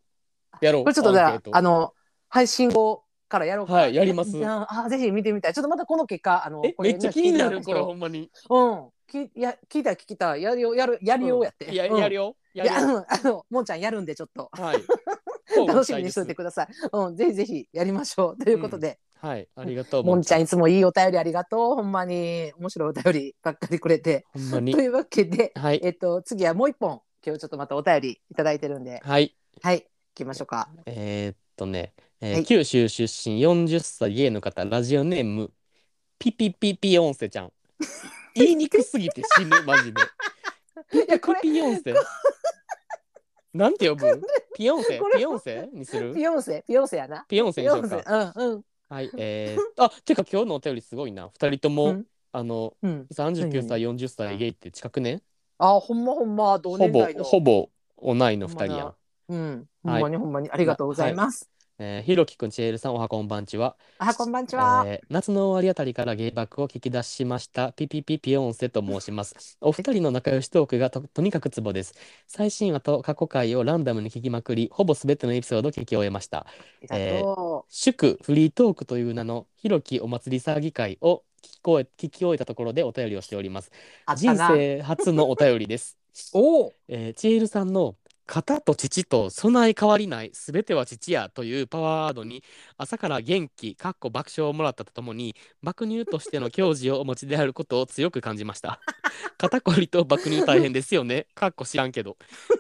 やろう。これちょっとじゃああの配信後からやろうかはいやります。あぜひ見てみたい。ちょっとまたこの結果あのこれえめっちゃ気になるこれほんまに。うん。きいや聞いたら聞きたい。やるよやるやるようやって、うん。やるよ。やるよ。あのもんちゃんやるんでちょっと。はい。楽しみにしておいてください。うん、ぜひぜひやりましょう。ということで、はいありがとうもんちゃん。いつもいいお便りありがとう。ほんまに面白いお便りばっかりくれて。ほんまに。というわけで、はい。えっと、次はもう一本、今日ちょっとまたお便りいただいてるんで、はい。はい、行きましょうか。えーっとね、えーはい。九州出身40歳ゲイの方ラジオネームピピピピヨンセちゃん。言いにくすぎて死ぬマジで。いや、これ、ピヨンセ？なんて呼ぶ？ピヨンセ？これピヨンセにする？ピヨンセ、ピヨンセやな。ピヨンセにしようか。うん、うん、はい えー、あてか今日のお便りすごいな。二人とも、うん。あのうん。39歳40歳ゲイって近くね？あ、ほんまほんま、同ほぼ年代の。ほぼ同いの二人やん、うん、ほはいんまにほんまに。ありがとうございます。えー、ひろきくんちえるさんおはこんばんちは。あ、こんばんちは。えー夏の終わりあたりから芸爆を聞き出しました。ピピピピヨンセと申します。お二人の仲良しトークがととにかくツボです。最新話と過去回をランダムに聞きまくりほぼすべてのエピソードを聞き終えました。ありがと祝フリートークという名のひろきお祭り騒ぎ会を聞こえ聞き終えたところでお便りをしております。人な。生初のお便りです。おお。えー、チエルさんの「型と父と備え変わりないすべては父や」というパワーワードに朝から元気かっこ爆笑をもらったとともに爆乳としての矜持をお持ちであることを強く感じました。肩こりと爆乳大変ですよね。かっこ知らんけど、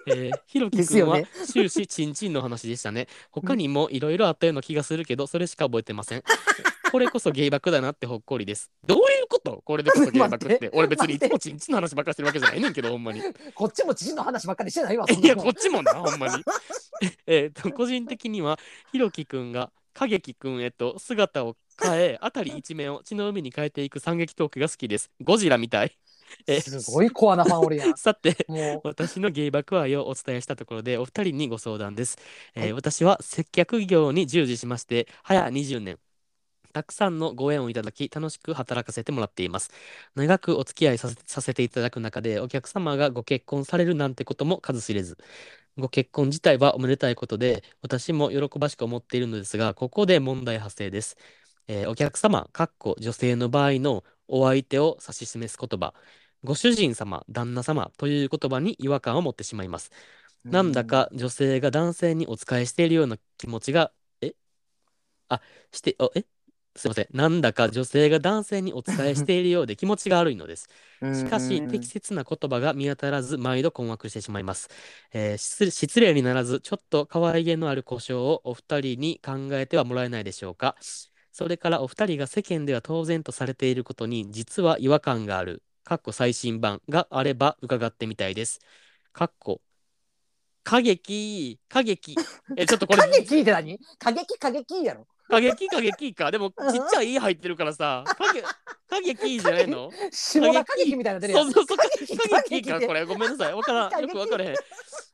えー、ひろきくんは終始チンチンの話でしたね。他にもいろいろあったような気がするけどそれしか覚えてませんこれこそゲイバクだなってほっこりですどういうこと？これでこそゲイバクって て俺別にいつもチンチンの話ばっかりしてるわけじゃないねんけどほんまにこっちも知事の話ばっかりしてないわ。いや、のこっちもな、ほんまに。えっと、個人的には、ひろきくんが、かげきくんへと姿を変え、あたり一面を血の海に変えていく惨劇トークが好きです。ゴジラみたい。えすごいコアなファンおるやん。さて、もう。私のゲイ爆愛をお伝えしたところで、お二人にご相談です。えーはい私は接客業に従事しまして、早20年。たくさんのご縁をいただき楽しく働かせてもらっています。長くお付き合いさせさせていただく中でお客様がご結婚されるなんてことも数知れず。ご結婚自体はおめでたいことで私も喜ばしく思っているのですがここで問題発生です、えーお客様かっこ女性の場合のお相手を指し示す言葉。ご主人様旦那様という言葉に違和感を持ってしまいます。なんだか女性が男性にお仕えしているような気持ちが、え？あ、して、あえ？すいません。なんだか女性が男性にお仕えしているようで気持ちが悪いのです。うん、しかし、うん適切な言葉が見当たらず、毎度困惑してしまいます。えー失失礼にならず、ちょっと可愛げのある故障をお二人に考えてはもらえないでしょうか。それからお二人が世間では当然とされていることに、実は違和感がある。かっこ最新版があれば伺ってみたいです。かっこ過激、過激。え、ちょっとこれ、過激って何？過激過激やろ過激過激か。でも、ちっちゃい「い」入ってるからさ、過激過激じゃないの？下が過激みたいなの出るやそうんそうそう、過激激か、これ。ごめんなさい。わからん。よくわからへん。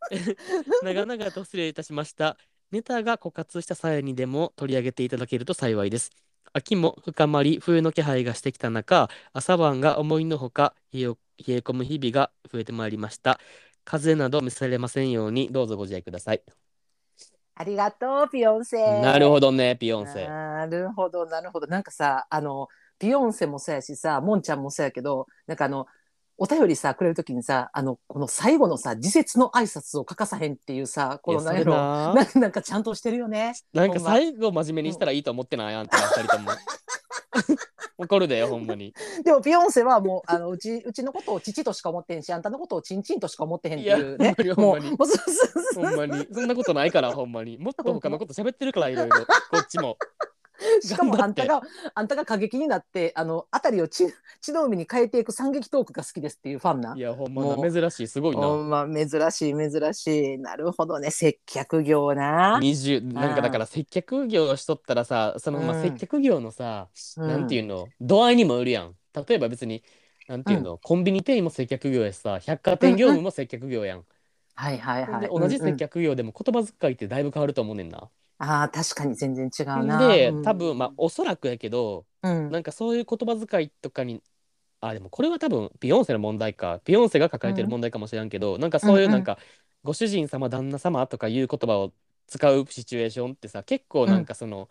長々と失礼いたしました。ネタが枯渇した際にでも取り上げていただけると幸いです。秋も深まり、冬の気配がしてきた中、朝晩が思いのほか冷え冷え込む日々が増えてまいりました。風邪など召されませんように、どうぞご自愛ください。ありがとうピヨンセなるほどね、ピヨンセ。なるほどなるほどなんかさあのビヨンセもそうやしさモンちゃんもそうやけどなんかあのお便りさくれるときにさあのこの最後のさ自節の挨拶を欠かさへんっていうさこのいやそれなんやろなんかちゃんとしてるよね。なんか最後真面目にしたらいいと思ってない？あんたら二人とも。怒るでよ、ほんまに。でもビヨンセはもうあのうちうちのことを父としか思ってへんしあんたのことをチンチンとしか思ってへんっていうねいやほんもまにほんまに。そんなことないから、ほんまに。もっと他のこと喋ってるから、いろいろ。こっちも。しかもあんた頑があんたが過激になってあの辺りを血血の海に変えていく惨劇トークが好きですっていうファンな。いや、ほんまな。珍しい、すごいほな。んま珍しい珍しい。なるほどね。接客業な、20なんかだから接客業しとったらさそのまうん。あ接客業のさ、うん。なんていうの？度合いにもよるやん。例えば別になんていうの、コンビニ店員も接客業やしさ百貨店業務も接客業やん、はいはいはい。で同じ接うんうん。客業でも言葉遣いってだいぶ変わると思うねんな、あー確かに全然違うな。でうん。多分まあおそらくやけどうん。なんかそういう言葉遣いとかにあでもこれは多分ビヨンセの問題かビヨンセが抱えてる問題かもしれんけど、なんかそういうなんか、ご主人様旦那様とかいう言葉を使うシチュエーションってさ結構なんかその、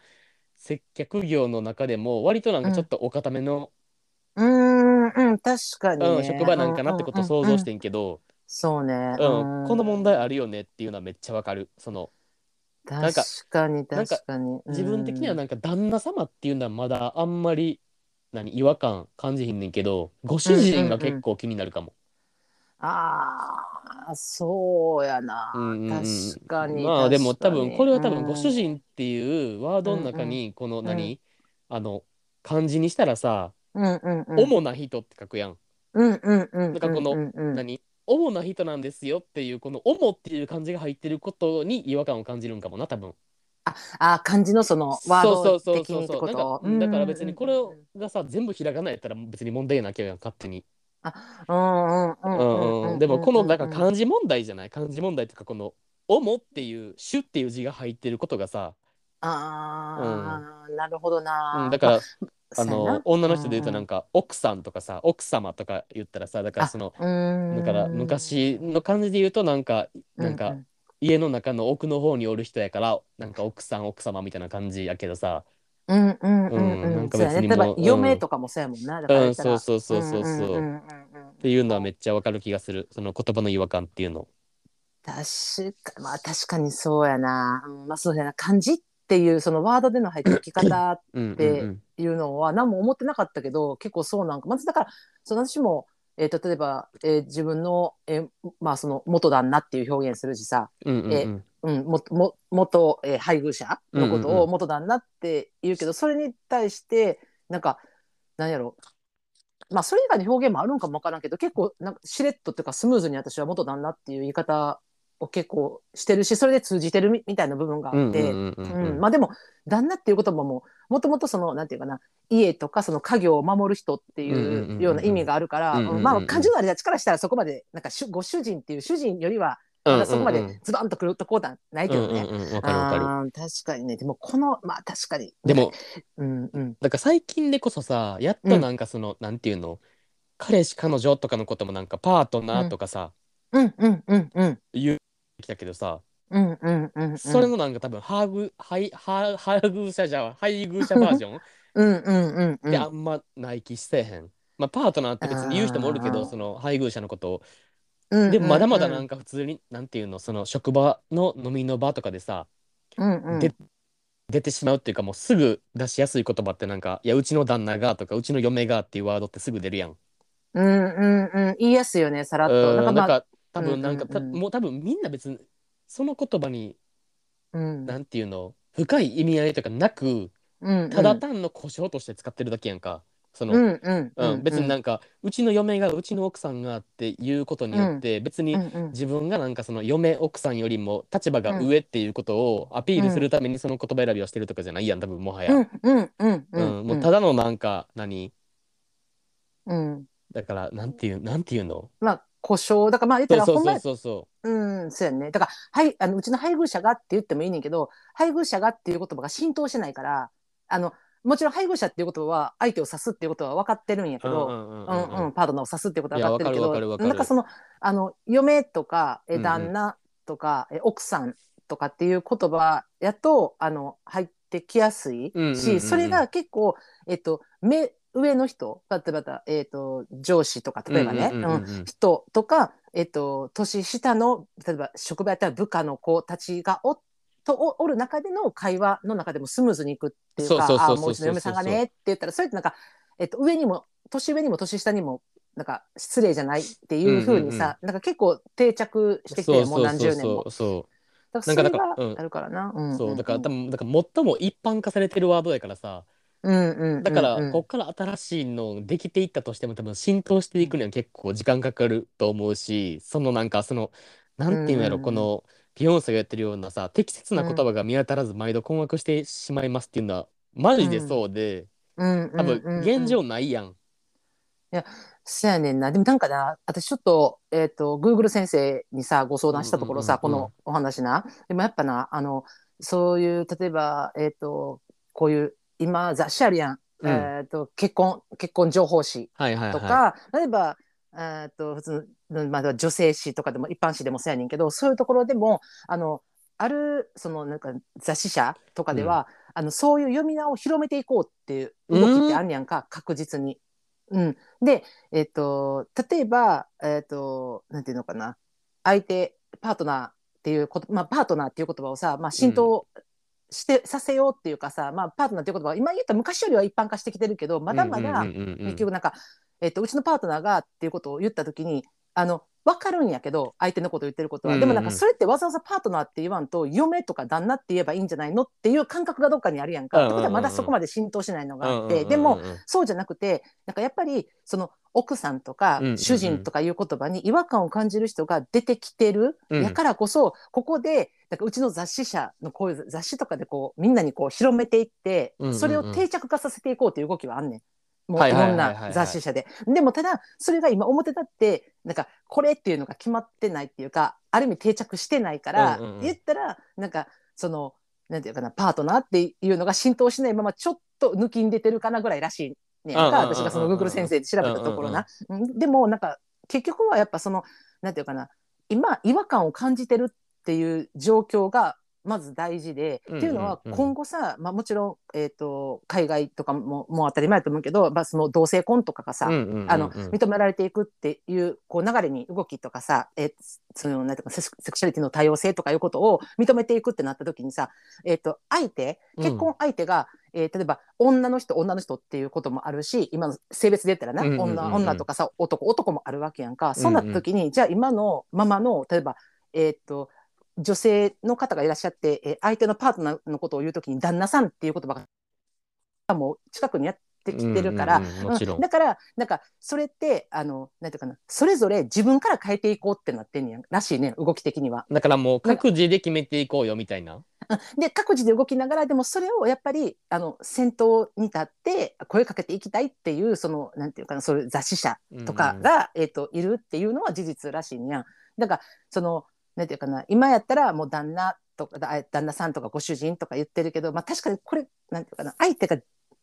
接客業の中でも割となんかちょっとお固めの、うーんうん確かに、ね。うん職場なんかなってことを想像してんけど、そうね、うんうん。この問題あるよねっていうのはめっちゃわかる。そのなん確かかになんか確かに。自分的にはななんか旦那様っていうのはまだあんまり何違和感感じひんねんけどご主人が結構気になるかも。ああそうやな、うんうんうん確かにまあでも多分これは多分うん。ご主人っていうワードの中にこの何、あの漢字にしたらさ、うんうんうん。主な人って書くやん。うんうんうんなんかこのうんうん。何主な人なんですよっていうこの「主」っていう漢字が入ってることに違和感を感じるんかもな多分。あ漢字のそのワードそうそう的そうそうなんかにってこと？うん。だから別にこれうん。がさ全部ひらがなやったら別に問題なきゃ勝手に。うんうんううんんうんうんでもこのなんかじ漢字問題じゃない？漢字問題っていうかこの「主」っていう「主」っていう字が入ってることがさ、ああなるほどう、なんだからあの女の人で言うとなんかか奥さんとかさ奥様とか言ったらさだからそのだから昔の感じで言うとなんかなんか家の中の奥の方におる人やからなんか奥さん奥様みたいな感じやけどさ。うんうんうんうん。うなんんか別にも嫁とかもそうやもんな。だからうんそうそうそうそうそう。っていうのはめっちゃわかる気がする。その言葉の違和感っていうの。確かまあ確かにそうやな、うん、まあそうやな。漢字っていうそのワードでの入ってき方っうん。うんでうん。いうのは何も思ってなかったけど結構そうなんかまずだからその私も、えー、と例えば、えー自分の、えーまあ、その元旦那っていう表現するしさ、うんうんうん。うん、もも元、えー配偶者のことうんうん。うを元旦那って言うけど、それに対してなんかなんやろまあそれ以外の表現もあるんかもわからんけど結構なんかしれっとっていうかスムーズに私は元旦那っていう言い方を結構してるしそれで通じてるみみたいな部分があって。うんうんうんうんうん、まあでも旦那っていう言葉ももともとそのなんていうかな家とかその家業を守る人ってうんうんうんうんいうような意味があるから、うんうんうんうんまあ漢字のあれだちからしたらそこまでなんかご主人っていう主人よりはそこまでズバンとくるとこはないけどね。うんうんうんわかるわかる。確かにねでもこのまあ確かにでも、うんうんだから最近でこそさ、やっとなんかその、なんていうの、彼氏彼女とかのこともなんかパートナーとかさ、うんうんうんうん言うきたけどさ、うんうんうんうん。それのなんか多分ハーグハイハーハーグー者じゃ配偶者バージョン？うんうんうんうん。であんまない気せえへん。まあパートナーって別に言う人もおるけどその配偶者のことを。うんでもまだまだなうんんか普通になんていうの？その職場の飲みの場とかでさうんうん。で出てしまうっていうかもうすぐ出しやすい言葉ってなんか「いやうちの旦那が」とか「うちの嫁が」っていうワードってすぐ出るやん。うんうんうん。言いやすいよねさらっと。うんなんかまあなんか多分なんか、たうん。うんうんもう多分みんな別にその言葉にうん。なんていうの？深い意味合いとかなくうんただ単の故障として使ってるだけやんか。そのうんうんうん、別になんかうちの嫁がうちの奥さんがっていうことによって別にうんうん。自分がなんかその嫁奥さんよりも立場が上っていうことをアピールするためにその言葉選びをしてるとかじゃないやん多分もはや、うんうんうんううんんもうただのなんか何？うん。だからなんていうなんていうの？まあ故障。だからまあ言ったらほんまそうそうそう。んそうやね。だからはいあのうちの配偶者がって言ってもいいねんけど配偶者がっていう言葉が浸透してないからあのもちろん配偶者っていうことは相手を指すっていうことは分かってるんやけうど、うんうんうんううん。んうん、パートナーを指すっていうことは分かってるけどなんかそのあの嫁とかえうんうん。旦那とか、え奥さんとかっていう言葉やとあの入ってきやすいし、うんうんうんうん。それが結構、えっと、目上の人例えば、えっと、上司とか例えばね、人とか、えっと、年下の例えば職場やったら部下の子たちがおとおおる中での会話の中でもスムーズにいくっていうかそうそうそうそうあもううちの嫁さんがねって言ったらそれってなんか、えっと、上にも年上にも年下にもなんか失礼じゃないっていうふうにさ、なんか結構定着してきてもう何十年も。だからそれがあるからな。うんそうだから多分だから最も一般化されてるワードやからさうんうんうんだからうんこっから新しいのできていったとしても多分浸透していくには結構時間かかると思うしそのなんかそのなんていうんやろうんこのビヨンセがやってるようなさ適切な言葉が見当たらず毎度困惑してしまいますっていうのはマジでそうでうん多分うんうん現状ないやん。そうやねんな。でもなんかな、私ちょっと、えっ、と、Google 先生にさ、ご相談したところさ、うんうんうんうんこのお話な。でもやっぱな、あの、そういう、例えば、えっ、と、こういう、今、雑誌あるやん。うんえっ、と、結婚、結婚情報誌はいはいはとか、例えば、えっ、と、普通の、まあ、女性誌とかでも、一般誌でもそうやねんけど、そういうところでも、あの、ある、その、なんか、雑誌社とかでは、あの、そういう読み名を広めていこうっていう動きってあんねやんか、確実に。うん。で、えっ、と、例えば、えっ、と、なんていうのかな、相手、パートナーっていうこと、まあ、パートナーっていう言葉をさ、まあ、浸透して、させようっていうかさ、まあ、パートナーっていう言葉は、今言ったら昔よりは一般化してきてるけど、まだまだ、結局なんか、えっと、うちのパートナーがっていうことを言った時にあの分かるんやけど相手のことを言ってることは、でもなんかそれってわざわざパートナーって言わんと嫁とか旦那って言えばいいんじゃないのっていう感覚がどっかにあるやんか。ってことはまだそこまで浸透しないのがあって、でもそうじゃなくてなんかやっぱりその奥さんとか主人とかいう言葉に違和感を感じる人が出てきてる、うん。やからこそここでなんかうちの雑誌社のこういう雑誌とかでこうみんなにこう広めていって、うんうんうん。それを定着化させていこうという動きはあんねん。もうはいろんない雑誌社で。でもただそれが今表立ってなんかこれっていうのが決まってないっていうかある意味定着してないから、うんうんうん。言ったらなんかそのなんていうかなパートナーっていうのが浸透しないままちょっと抜きに出てるかなぐらいらしいねやんかうんうんうん。うん私がその Google 先生で調べたところな。うんでもなんか結局はやっぱそのなんていうかな今違和感を感じてるっていう状況がまず大事で、うんうんうんっていうのは今後さ、まあ、もちろん、えー、と海外とかももう当たり前だと思うけど、まあ、その同性婚とかがさ、うんうんうんうん。あの認められていくっていうこう流れに動きとかさ、えーそのなんていうかセクセクシャリティの多様性とかいうことを認めていくってなった時にさ、えー、と相手結婚相手が、えー例えば女の人女の人っていうこともあるし今の性別で言ったらな、女女とかさ男男もあるわけやんか、そうな時にじゃあ今のままの例えばえーっと女性の方がいらっしゃって、えー相手のパートナーのことを言う時に旦那さんっていう言葉がもう近くにやってきてるから、だからなんかそれってあのなんていうかなそれぞれ自分から変えていこうってなってんねやらしいね動き的には。だからもう各自で決めていこうよみたいな。うんで各自で動きながらでもそれをやっぱりあの先頭に立って声かけていきたいっていうそのなんていうかなそういう雑誌社とかが、えー、といるっていうのは事実らしいんやん。だからそのなんていうかな今やったらもう旦那とかだ旦那さんとかご主人とか言ってるけど、まあ、確かにこれなんていうかな相手が、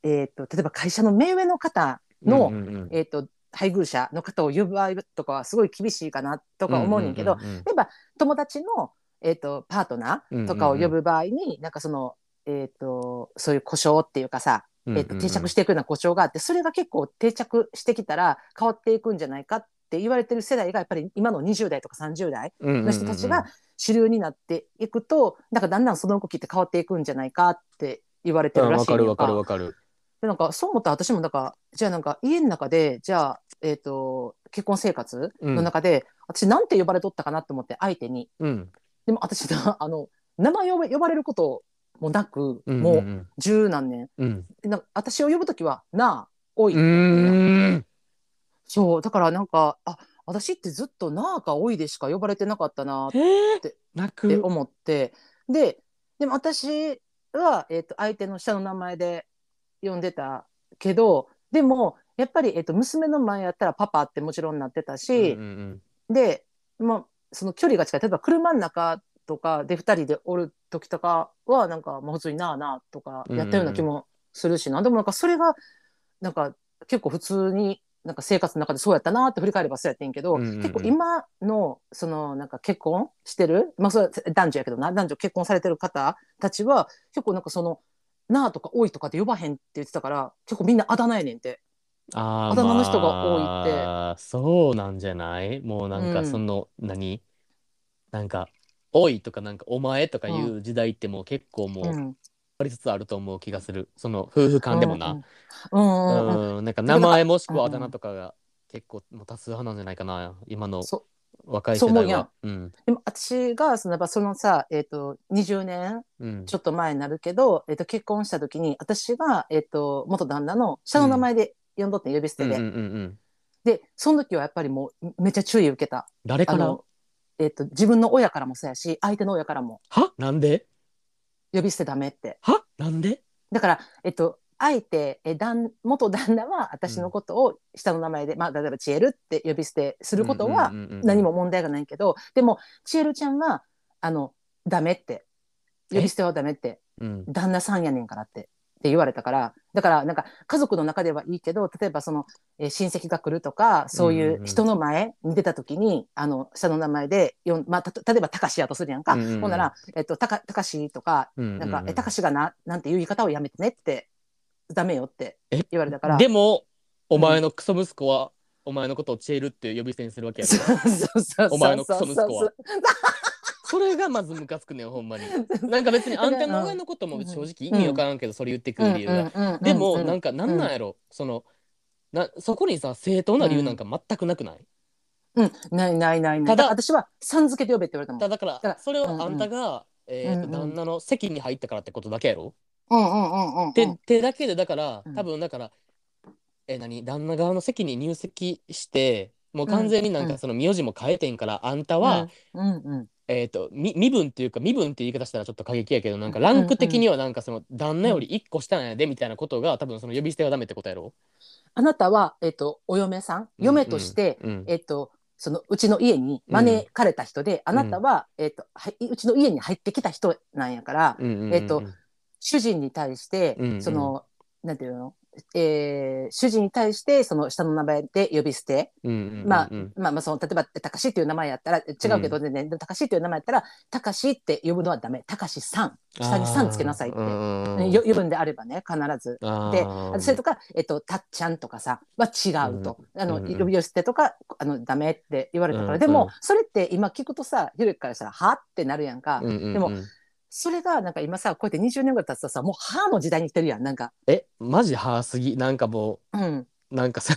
えー、と例えば会社の目上の方の、うんうんうん。えー、と配偶者の方を呼ぶ場合とかはすごい厳しいかなとか思うねんけど、うんうんうんうん。例えば友達の、えー、とパートナーとかを呼ぶ場合に、なんかその、えー、とそういう故障っていうかさ、えー、と定着していくような故障があってそれが結構定着してきたら変わっていくんじゃないかって言われてる世代がやっぱり今の20代とか30代の人たちが主流になっていくとなんかだんだんその動きって変わっていくんじゃないかって言われてうんわるらしいんやんかるわかるわかる。でなんかそう思ったら私もなんかじゃあなんか家の中でじゃあ、えー、と結婚生活の中で、私なんて呼ばれとったかなと思って相手にうん。でも私なあの名前呼ば呼ばれることもなく、もうう十何年うん。でなんか私を呼ぶ時は「なあおい」うーん。そうだからなんかあ私ってずっと「なあ」か「おい」でしか呼ばれてなかったなっえて泣ってく。思ってででも私は、えー、と相手の下の名前で呼んでたけどでもやっぱり、えー、と娘の前やったらパパってもちろんなってたし、うんうんで、まあ、その距離が近い。例えば車の中とかで2人でおる時とかはなんかもう普通になあなあとかやったような気もするしな、でもなんかそれがなんか結構普通になんか生活の中でそうやったなって振り返ればそうやってんけど、うんうんうん。結構今のそのなんか結婚してる、まあ、それは男女やけどな男女結婚されてる方たちは結構なんかその「なあ」とか「おい」とかで呼ばへんって言ってたから結構みんなあだ名やねんて。あーあだ名の人が多いって。まあそうなんじゃない？もうなんうん。かその、何？なんか「おい」とかなんか「お前」とかいう時代ってもう結構もう変うん。わりつつあると思う気がする。その夫婦間でもな、うん。うんうんうん。うん。なんか名前もしくはあうんだ名とかが結構もう多数派なんじゃないかな。今のそ若いそう思うやん。世代は。うん。でも私がそのやっぱそのさ、えー、と20年うん。ちょっと前になるけど、えー、と結婚した時に私が、えー、と元旦那の下の名前で呼んどってん呼び捨てで、うん。うんうんうんでその時はやっぱりもうめっちゃ注意受けた。誰から？えー、と自分の親からもそうやし相手の親からも。は？なんで？呼び捨てダメって。は？なんで？だから、えっと、相手え旦元旦那は私のことを下の名前で、まあ、例えば「チエル」って呼び捨てすることはうんうんうんうん何も問題がないけど、でもチエルちゃんはあのダメって呼び捨てはダメってうん。旦那さんやねんからってって言われたからだからなんか家族の中ではいいけど例えばその、えー親戚が来るとかそういんうんううん。人の前に出た時に、あの下の名前でよん、まあ、たと例えば「たかし」やとするやんか、うんうんうん。ほんなら「えっと、たかたかし」とかうんなんか、うん。え、たかしがな、なんていう言い方をやめてねって、ダメよってえ？言われたから。でもお前のクソ息子は、お前のことをチェールって呼び捨てにするわけやそうろそうそうそうお前のクソ息子は。それがまずムカつくねんほんまに。なんか別にあんたの親のことも正直意味わからんけど、それ言ってくる理由が、でもうんなんかなんなんやろ、そのなそこにさ正当な理由なんか全くなくない、うん、ないないないない。ただ私はさん付けで呼べって言われたもん。ただからからそれはあんたが、え旦那の席に入ったからってことだけやろ、うんうんうんうんうん。でってだけでだからうん。多分だから、え何？旦那側の席に入籍してもう完全になんうんうん。かその名字も変えてんから、あんたは、うんうんえー、とみ身分っていうか身分っていう言い方したらちょっと過激やけどなんかランク的にはなんかその旦那より1個下なんやでみたいなことが多分その呼び捨てはダメってことやろ、あなたは、えっと、お嫁さん、嫁として、うんえっと、そのうちの家に招かれた人で、あなたは、えっと、はいうちの家に入ってきた人なんやから、うんうんうんうん。えっと主人に対して、うんうん。その、なんていうの、えー主人に対してその下の名前で呼び捨て、まあ、まあまあその例えば「たかし」っていう名前やったら違うけどね、でもたかしっていう名前やったら「たかし」って呼ぶのはダメ「たかしさん」下に「さん」つけなさいって、呼ぶんであればね必ず。でそれとか、えっと、たっちゃんとかさは違うと、あの呼び捨てとかあのダメって言われたから、でもそれって今聞くとさひろゆきからしたら「は?」ってなるやんか、ででもそれがなんか今さこうやって20年ぐらい経つとさもう「は」の時代に来てるやんなんか。えマジはすぎ？なんかもうん。うなんかさ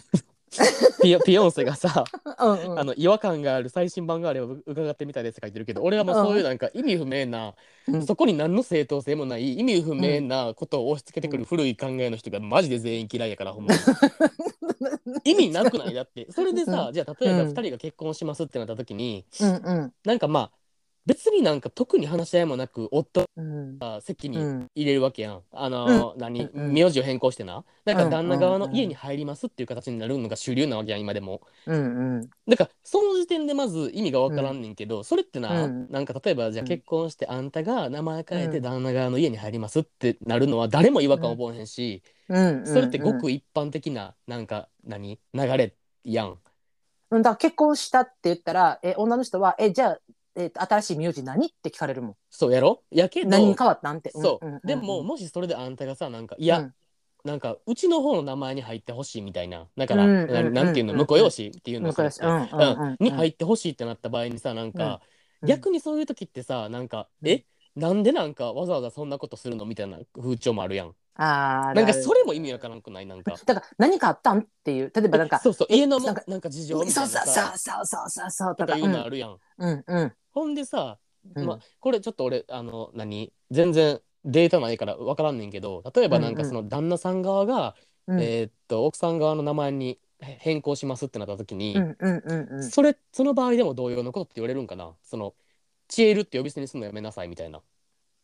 ピヨピヨンセがさ うんうん。あの違和感がある最新版があれば伺ってみたいですって書いてるけど俺はもうそういうなんか意味不明な、うん。そこに何の正当性もない意味不明なことを押し付けてくる古い考えの人がマジで全員嫌いやからほんま。に 意味なくない？だって。それでさ、じゃあ例えばうん。2人が結婚しますってなった時に、うんうん。なんかまあ別になんか特に話し合いもなく夫うん。が席にうん。入れるわけやん。あのー何、名字を変更してな。だか旦那側の家に入りますっていう形になるのが主流なわけやん今でも。うんうん。だからその時点でまず意味がわからんねんけど、それってな、うん。なんか例えばじゃあうん。結婚してあんたが名前変えてうん。旦那側の家に入りますってなるのは誰も違和感覚えへんし、うんそれってごく一般的ななんか何？流れやん。うん。だ結婚したって言ったらえ女の人はえじゃあ、えーと新しい名字何？って聞かれるもん。そうやろ？やけど何に変わったんって。そう、んんんん。でももしそれであんたがさなんかいや、うん。なんかうちの方の名前に入ってほしいみたいな。だから、うんうんななんていうの？うん婿養子っていうのうんうんうん。うん。に入ってほしいってなった場合にさなんか、うん。逆にそういう時ってさなんか、うん。え？なんでなんかわざわざそんなことするのみたいな風潮もあるやん。あーなんかそれも意味わからんくない？なんか。だから何かあったんっていう。例えばなんかそう。そう家のもなんか事情そうみたそいうなさ。そうそうそうそうそうとかとかいうのあるやん、うんうんほんでさ、うん。まあ、これちょっと俺あの何？全然データないから分からんねんけど例えばなんかその旦那さん側が、うん。えーっと奥さん側の名前に変更しますってなった時に、うんうんうんうん。それその場合でも同様のことって言われるんかな？そのチエルって呼び捨てにするのやめなさいみたいな。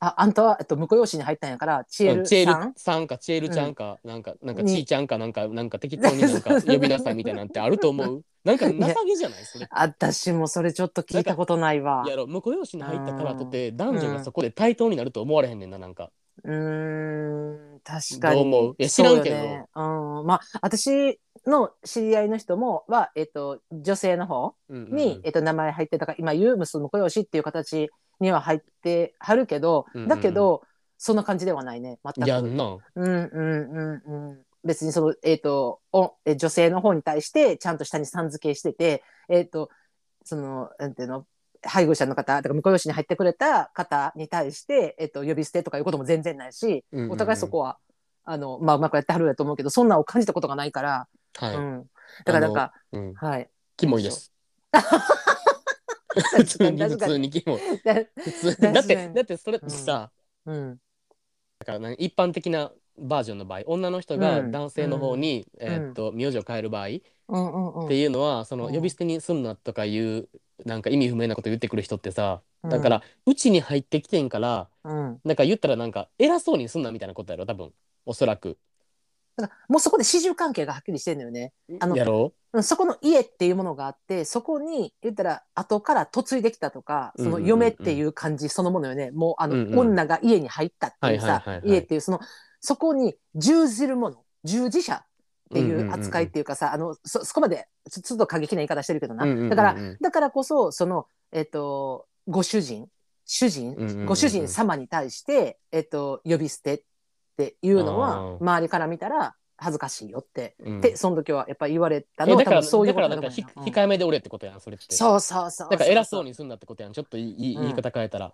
ああんたは、えっと、婿養子に入ったんやからチエルうんチエルさん？さんかチエルちゃんか、なんかなんかにちいちゃんかなんかなんか適当になんか 呼びなさいみたいなんてあると思う？なんか情けじゃない？それ。私もそれちょっと聞いたことないわ。やろ婿養子に入ったからとて男女がそこで対等になると思われへんねんななんか。うーん確かに。どう思う？いや知らんけど。そうよね。うん、まあ私の知り合いの人もは、えっと、女性の方に、えっと、名前入ってたから今言う娘婿養子っていう形には入ってはるけど、うんうん。だけどそんな感じではないね。全く。やんな。うんうんうんうん別にその、えっとおえ女性の方に対してちゃんと下にさん付けしてて、えっとそのなんていうの配偶者の方とか婿養子に入ってくれた方に対して、えっと呼び捨てとかいうことも全然ないし、うんうんうん。お互いそこはあの、まあ、うまくやってはるやと思うけどそんなんを感じたことがないから、はい。うん、だからなんか、うん、はい。キモいです。普確通に。普通にキモい。だってだってそれってさ、うん。だから何一般的なバージョンの場合女の人がうん。男性の方に、ん。えーっと名字を変える場合、うんうんうん。っていうのはそのうん。呼び捨てにすんなとかいうなんか意味不明なこと言ってくる人ってさうん。だからうちに入ってきてんからうん。なんか言ったらなんか偉そうにすんなみたいなことやろ多分。おそらく。だからもうそこで始終関係がはっきりしてるのよね。あのやろう？んそこの家っていうものがあってそこに言ったら後から嫁いできたとかその嫁っていう感じそのものよね、もうあの、うんうん。女が家に入ったっていうさ、はいはいはいはい。家っていうそのそこに従事るもの従事者っていう扱いっていうかさ、あのそそこまでちょっと過激な言い方してるけどな、だからだからこそそのえっ、とご主人主人、ご主人様に対して、えっと呼び捨てっていうのは周りから見たら恥ずかしいよって、うん。でその時はやっぱり言われたのだからそういうだ。からことだとな。ん。か控えめで俺ってことやんそれって。そうそうそう。だから偉そうににすんなってことやん。ちょっといいうん。言い方変えたら、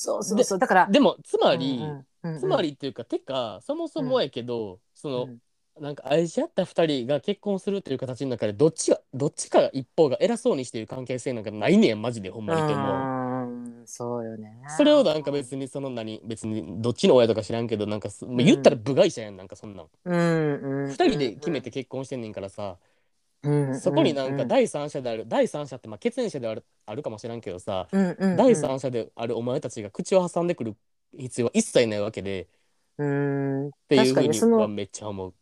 そうそうそう。だからでもつまり、うんうんうんつまりっていうかてかそもそもやけど、その、うん。なんか愛し合った2人が結婚するという形の中でどっちがどっちか一方が偉そうにしている関係性なんかないねんマジでほんまにと思そうよね。それをなんか別にその何別にどっちの親とか知らんけどなんかう言ったら部外者やんなんかそんなん。うんうん2人で決めて結婚してんねんからさうんそこになんかうん第三者である第三者ってまあ血縁者であるあるかもしらんけどさうんうんうん。第三者であるお前たちが口を挟んでくる必要は一切ないわけでうん。っていう確ふうにかにそのはめっちゃ思う。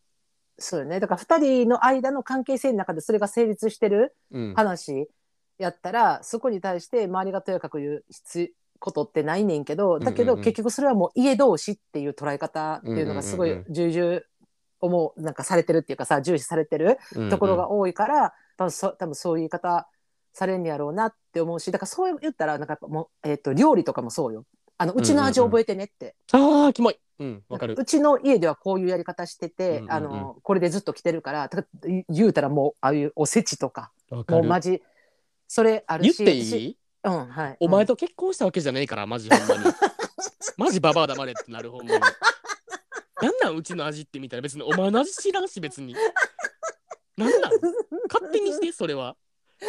そうよね。だから2人の間の関係性の中でそれが成立してるうん。話やったら、そこに対して周りがとやかく言う必ことってないねんけどだけうんうんうん。ど結局それはもう家同士っていう捉え方っていうのがすごい重々思うなんかされてるっていうかさ重視されてるところが多いから、多分そ多分そういう言い方されんやろうなって思うしだからそう言ったらなんかもう、えー、と料理とかもそうよ。あのうちの味覚えてねって、ああキモい。うんわかる。う。ちの家ではこういうやり方してて、うんうんうん。あのこれでずっと来てるからた言言うたらもうああいうおせちとかもうマジそれあるし言ってい私いうんはい、お前と、と結婚したわけじゃねえからマジほんまに。マジババア黙れってなるほんまになんなんうちの味ってみたいな別にお前の味知らんし別に。なんなん？勝手にしてそれは。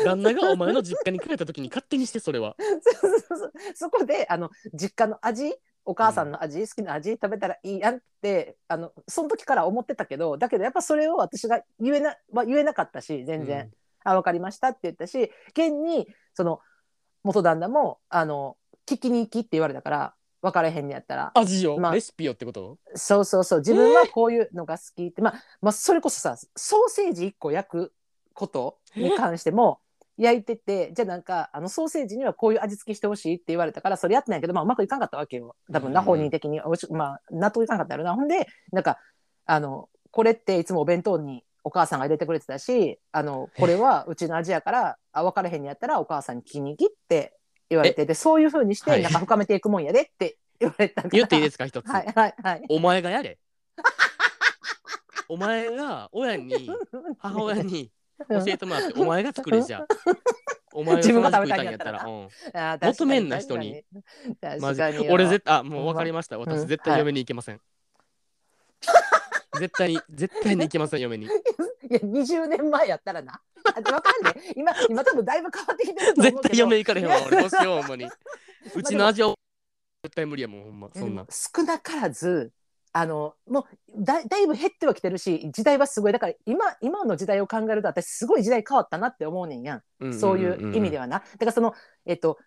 旦那がお前の実家に帰った時に勝手にしてそれは。そうそうそうそこであの実家の味お母さんの味、好きな味食べたらいいやんってあのその時から思ってたけどだけどやっぱそれを私が言えな、まあ、言えなかったし全然、あ分かりましたって言ったし現にその元旦那もあの聞きに行きって言われたから分からへんねやったら。味を、まあ。レシピをってこと？そうそうそう。自分はこういうのが好きって、まあ、まあそれこそさソーセージ1個焼くことに関しても焼いててじゃあなんかあのソーセージにはこういう味付けしてほしいって言われたからそれやってないけど、まあ、うまくいかんかったわけよ。多分うんな本人的においしまあ納得いかんかったやろな。ほんでなんかあのこれっていつもお弁当にお母さんが入れてくれてたしあのこれはうちの味やからあ分からへんにやったらお母さんに聞きに行きって言われてでそういうふうにしてはい。なんか深めていくもんやでって言われたから。言っていいですか一つ、はいはいはい。お前がやれ。お前が親に 母親に教えてもらって、お前が作れじゃあお前が自分が食べたいんやったら。うん。あー確かに求めんな人に。マジ確かに。よ俺絶対あもう分かりました。うん。私絶対嫁に行けません、絶対に絶対に行けません嫁に。いや20年前やったらな。あ分かんね今今多分だいぶ変わってきてると思うけど。絶対嫁行かれへんわ俺。どうしようほん まにうちの味を絶対無理やもんほんま。そんな。少なからずあのもうだだいぶ減ってはきてるし時代はすごい。だから今今の時代を考えると私すごい時代変わったなって思うねんやん,、そういう意味では、はな。だからそのえっと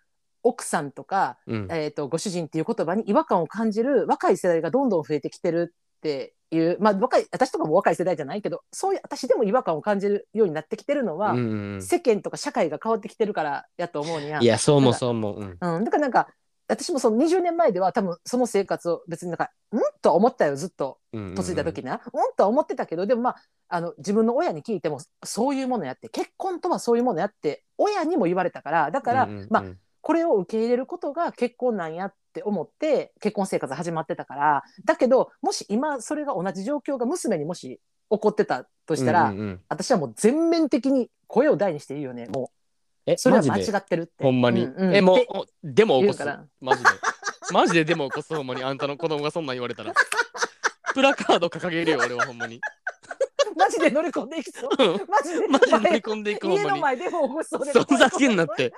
奥さんとか、うん。えっとご主人っていう言葉に違和感を感じる若い世代がどんどん増えてきてるっていうまあ若い私とかも若い世代じゃないけどそういう私でも違和感を感じるようになってきてるのは、うんうん世間とか社会が変わってきてるからやと思うにいやそうもそうも、う。ん、うん、だからなんか私もその20年前では多分その生活を別になんかうん？とは思ったよずっと。うん嫁いだ時な、うん？とは思ってたけどでもまああの自分の親に聞いてもそういうものやって結婚とはそういうものやって親にも言われたからだから、うんうんうん。まあこれを受け入れることが結婚なんやって思って結婚生活始まってたからだけどもし今それが同じ状況が娘にもし起こってたとしたら、うんうんうん。私はもう全面的に声を大にして言うよねもえうそれは間違ってるって。ほんまに、うんうん。えもうでも起こす？マジで？マジででも起こすほんまに？あんたの子供がそんなん言われたら。プラカード掲げるよ俺はほんまに。マジで乗り込んでいきそう。うん。マジでマジで乗り込んでいく家の前でも起こしそうで。そんな気になって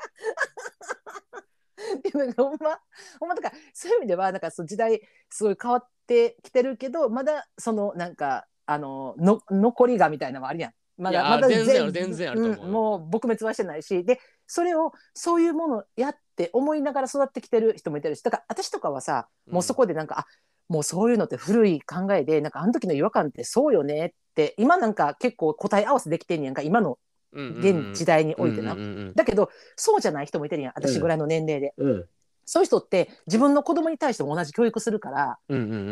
でもなんかほんまほんまだからそういう意味ではなんかその時代すごい変わってきてるけどまだそのなんかあのの残りがみたいなのもあるやん。まいやだまだ全然ある全然あると思ううんもう撲滅はしてないしでそれをそういうものやって思いながら育ってきてる人もいてるしだから私とかはさもうそこでなんか、あもうそういうのって古い考えでなんかあの時の違和感ってそうよねって今なんか結構答え合わせできてんねやんか今の現時代においてな。だけどそうじゃない人もいてるやん。私ぐらいの年齢で、うん。そういう人って自分の子供に対しても同じ教育するから。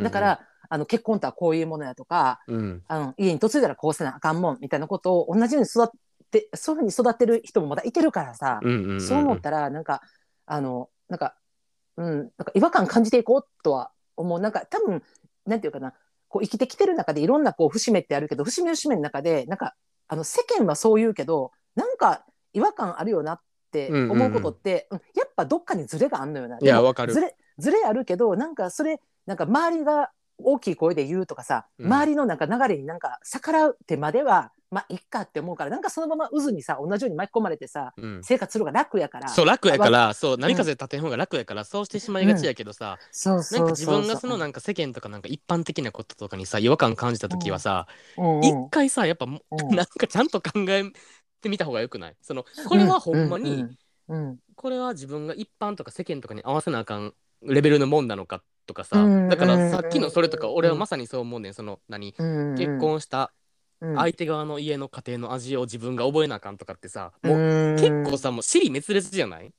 だから、あの結婚とはこういうものやとかうん。あの家に嫁いだらこうせなあかんもんみたいなことを同じように育ってそういうふうに育ってる人もまだいてるからさ、そう思ったらなんかあのなんかうんなんか違和感感じていこうとは思う。なんか多分なんていうかな。こう生きてきてる中でいろんなこう節目ってあるけど節目節目の中でなんかあの世間はそう言うけどなんか違和感あるよなって思うことって、うんやっぱどっかにズレがあんのよな。いやわかるズレズレあるけどなんかそれなんか周りが大きい声で言うとかさ、うん。周りのなんか流れになんか逆らうってまではまあいっかって思うからなんかそのまま渦にさ同じように巻き込まれてさうん。生活するのが楽やから。そう楽やからそう波風立てん方が楽やからそうしてしまいがちやけどさそうそうなんか自分がそのななんか世間とかなんか一般的なこととかにさ違和感感じた時はさうんうん。一回さやっぱもうん。なんかちゃんと考えてみた方がよくない？そのこれはほんまにうんうん。これは自分が一般とか世間とかに合わせなあかんレベルのもんなのかとかさうんだからさっきのそれとかうん。俺はまさにそう思うねん。その何？うん結婚したうん。相手側の家の家庭の味を自分が覚えなあかんとかってさもううん結構さもう尻滅裂じゃない？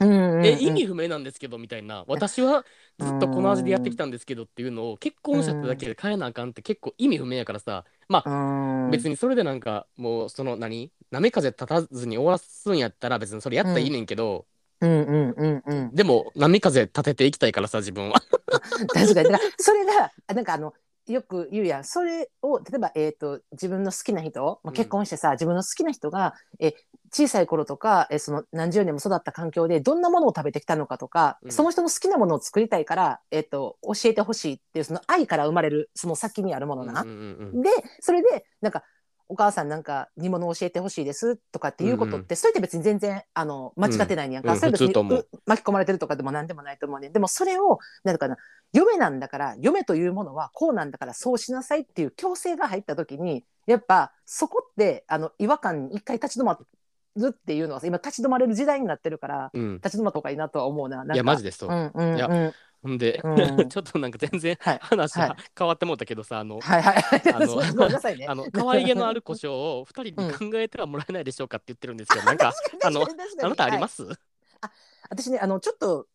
うんえ意味不明なんですけどみたいな。私はずっとこの味でやってきたんですけどっていうのを結婚したってだけで変えなあかんって結構意味不明やからさまあうん。別にそれでなんかもうその何？波風立たずに終わらすんやったら別にそれやったらいいねんけど、うんうんうんうん。でも波風立てていきたいからさ自分は。確かに。だからそれがあなんかあのよく言うやん。それを例えば、えー、と自分の好きな人、まあ、うん。結婚してさ、自分の好きな人がえ小さい頃とかえその何十年も育った環境でどんなものを食べてきたのかとか、うん。その人の好きなものを作りたいから、えー、と教えてほしいっていうその愛から生まれるその先にあるものな。うんうんうん。でそれでなんかお母さんなんか煮物を教えてほしいですとかっていうことって、それって別に全然あの間違ってないんやんか、うんそれ別に巻き込まれてるとかでも何でもないと思うねん。でもそれをなんかな嫁なんだから嫁というものはこうなんだからそうしなさいっていう強制が入った時にやっぱそこってあの違和感に一回立ち止まっるっていうのはさ今立ち止まれる時代になってるからうん。立ち止まった方がいいなとは思うななんか。いやマジでそう、うんうんうん。いやほんで、うん。ちょっとなんか全然はい。話はい。変わってもうたけどさあの、はいはい。はいあの ごめんなさいね。あの可愛げのある故障を二人に考えてはもらえないでしょうかって言ってるんですけど、なんかあのあなたあります？す、私ねあのちょっと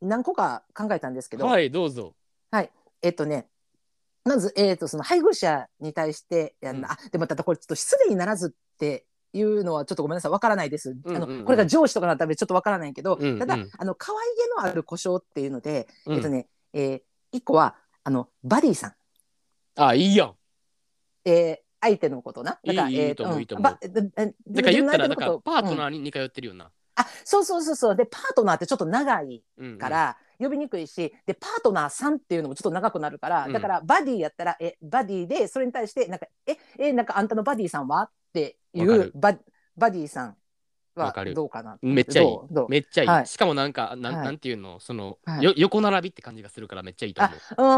何個か考えたんですけど、はいどうぞ。えっとねまず、えっとその配偶者に対してやんな、あでもただこれちょっと失礼にならずっていうのはちょっとごめんなさいわからないです、あのこれが上司とかなったらちょっとわからないけど、うんうん。ただあの可愛げのある故障っていうので、うん。えっとね、えー一個はあのバディさん、あいいやん。えー相手のことな。だからいいいいえーとだから言ったらなんかパートうん。ナーに似通ってるよな、あそうそうそうそう。でパートナーってちょっと長いから、呼びにくいしでパートナーさんっていうのもちょっと長くなるから、うん。だからバディやったらえバディでそれに対してなんかええなんかあんたのバディさんはっていうババディさんはどうかなめっちゃいい。めっちゃいい、はい。しかもなんかなん,、はい。なんていうのその、はい。よ横並びって感じがするからめっちゃいいと思う。うんうん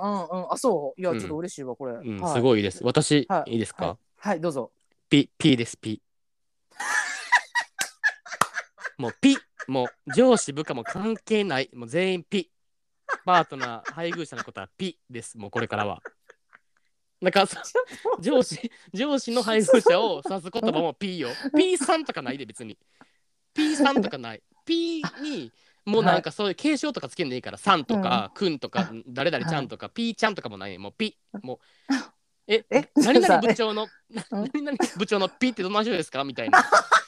うんうん。あそう。いやうん。ちょっと嬉しいわこれ、うん、はい。すごいです。私、はい。い、いですか、はい、はい、どうぞ。ピピですピ もうピもう上司部下も関係ない。もう全員ピパートナー配偶者のことはピです。もうこれからはなんかそ上司上司の配偶者を指す言葉も P よ。P さんとかないで別に。P さんとかない。P にもうなんかそういう継承とかつけんでいいからさんとかくんとか誰々ちゃんとか P ちゃんとかもないもう P もう。ええ何々さ部長の 何々部長の P ってどんな人ですか？みたいな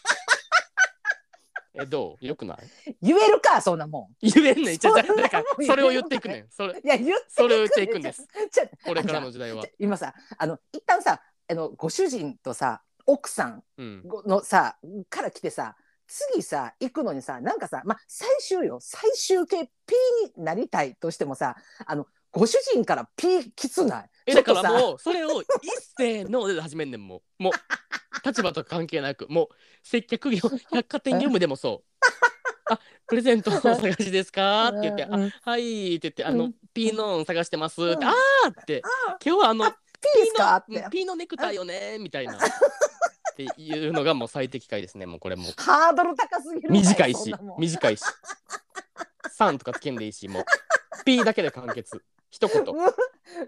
えどう？よくない？言えるかそんなも言えんねん。じゃそんなもんだからそれを言っていくねん。それんいや言ってそれを言っていくんです。ちょこれからの時代は。今さあの一旦さあのご主人とさ奥さんうん。のさから来てさ次さ行くのにさなんかさまあ最終よ。最終形 P になりたいとしてもさあのご主人から P きつない？えだからもうそれを一斉ので始めんねんもう。もう立場とか関係なく。もう接客業百貨店業務でもそう。あプレゼントのお探しですかって言って、あはいって言って、あのうん、ピーノン探してます。って、うん。あーって、あ今日はあの、か？って。ピーノネクタイよねみたいな。っていうのがもう最適解ですね、もうこれも。う。ハードル高すぎるわ短いし短いし。3とかつけんでいいし、もう。P だけで完結。一言。む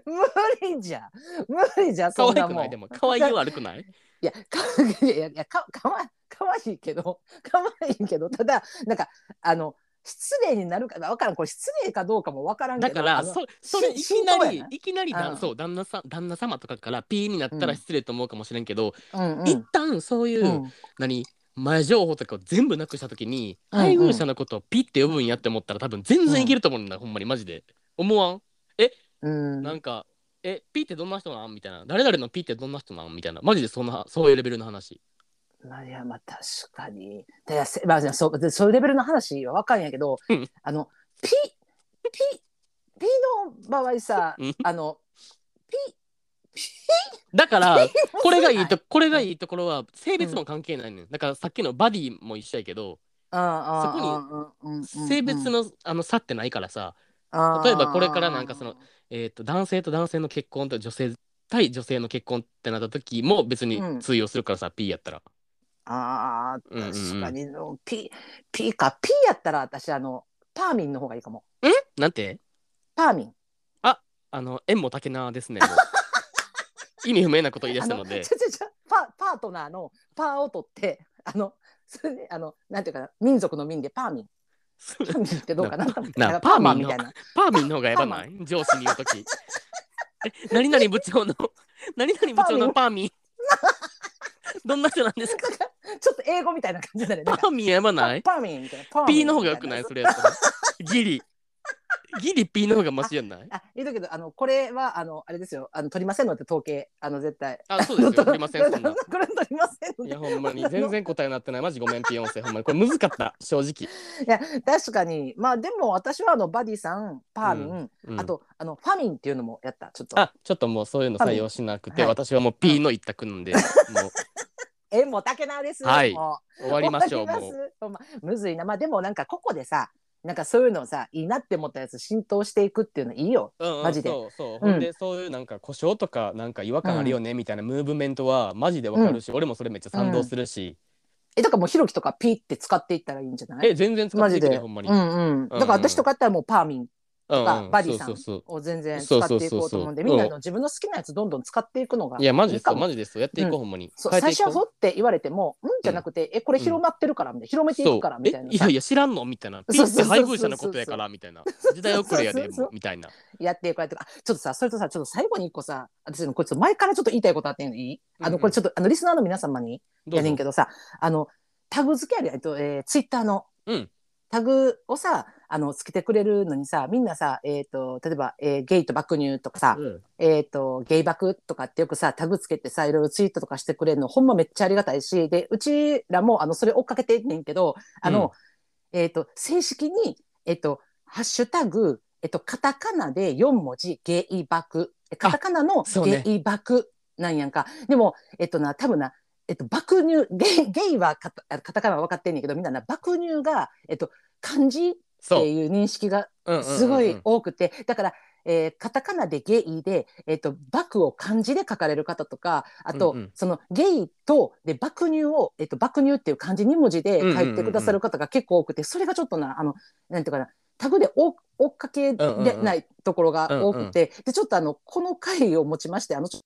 無理じゃ無理じゃ可そんなもん。愛くない？でも、可愛いは悪くない？いや、かいやいやかかわかわいいけど、かわいいけど、ただ、なんか、あの、失礼になるかわからん、これ失礼かどうかもわからんけど。だからあのそそれいしきなりやないきなりだうん。そう旦那さん旦那様とかから P になったら失礼と思うかもしれんけど、うんうん。一旦そういう、うん。何？前情報とかを全部なくした時に、うんうん配偶者のことをピって呼ぶんやって思ったら多分全然いけると思うんだ、ほんまにマジで。思わん？うん。なんかえ？ピってどんな人なん？みたいな。誰々のピってどんな人なん？みたいな。マジでそんなそういうレベルの話。まあ、いや、まあ、確かに。いや、せまあ、そう、でそういうレベルの話はわかんやけどうん、あの、ピ、ピ、ピの場合さうん、あの、だから これがいいとピこれがいいところは性別も関係ないねんだからさっきのバディも一緒やけどそこに性別のあの差ってないからさ例えばこれからなんかそのえー、と男性と男性の結婚と女性対女性の結婚ってなった時も別にうん。通用するからさ、P やったら。ああ、うんうんうん。確かに、ピ、ピか、ピやったら、私、あの、パーミンの方がいいかも。なんて？パーミン。あの縁も竹縄ですね。意味不明なこと言い出したのでち。ょちょちょパパートナーのパーを取ってあのそれであのなんていうかな民族の民でパーミンパーミンってどうかなと思ってなパーミンのみたいなパーミンの方がやばない？上司に言うとき。え、何々部長の、何々部長のパーミン。どんな人なんですか？ちょっと英語みたいな感じだねパーミンやばない？パーミンみたいなパーミン ?P の方がよくない？それやったら。ギリ。ギリ P の方がマシやんない？あ言うとくけどあのこれはあのあれですよあの取りませんのって統計あの絶対あ、そうですよ。取りません、そんな。これ取りませんいや、ほんまに。全然答えになってない。マジごめん、ピヨンセ。ほんまに。これ難かった、正直。いや確かにまあでも私はあのバディさんパーミン、うんあとあのファミンっていうのもやったちょっとあ、ちょっともうそういうの採用しなくて、はい私はもう P の一択なんで、もう えもう竹縄ですはい終わりましょう、終わりもう。むずいなまあでもなんかここでさなんかそういうのさいいなって思ったやつ浸透していくっていうのいいよ。うんうんマジで。そうそう、うん。ほんでそういうなんか故障とかなんか違和感あるよねみたいなムーブメントはマジでわかるし、俺もそれめっちゃ賛同するし、えだからもうひろきとかピーって使っていったらいいんじゃない？え全然使っていくねほんまに、うんうん。だから私とかやったらもうパーミンうんとかバディさんを全然使っていこうと思うんで、みんなの自分の好きなやつどんどん使っていくのがういやマジですよマジですよ。やっていこう、うん。ほんまに。最初はそうって言われても、うんじゃなくて、えこれ広まってるからみたいな、広めていくからみたいなえいやいや知らんのみたいな。ピッて配偶者のことやからみたいな。時代遅れやでみたいな。やっていくやって。あちょっとさそれとさちょっと最後に一個さ私のこれちょっと前からちょっと言いたいことあっていいんうん。のこれちょっとあのリスナーの皆様にやねんけどさあのタグ付けあるやと、えー、ツイッターの、うん。タグをさあのつけてくれるのにさみんなさ、えー、と例えば、えーゲイと爆乳とかさ、うん。えー、とゲイ爆とかってよくさタグつけてさいろいろツイートとかしてくれるのほんまめっちゃありがたいしでうちらもあのそれ追っかけてんねんけどあの、えー、と正式に、えー、とハッシュタグ、えー、とカタカナで4文字ゲイ爆。カタカナのゲイ爆なんやんか、でもえっ、とな多分なえっと、爆乳ゲイゲイはカタカタカナは分かってんねんけどみんなな爆乳が、えっと、漢字っていう認識がうんうんうんうん。すごい多くて、だから、えーカタカナでゲイで、えっと、爆を漢字で書かれる方とかあと、うんうん。そのゲイとで爆乳を、えっと、爆乳っていう漢字2文字で書いてくださる方が結構多くて、それがちょっとなあのなんていうかなタグで追追っかけでないところが多くて、でちょっとあのこの回をもちましてあのちょっ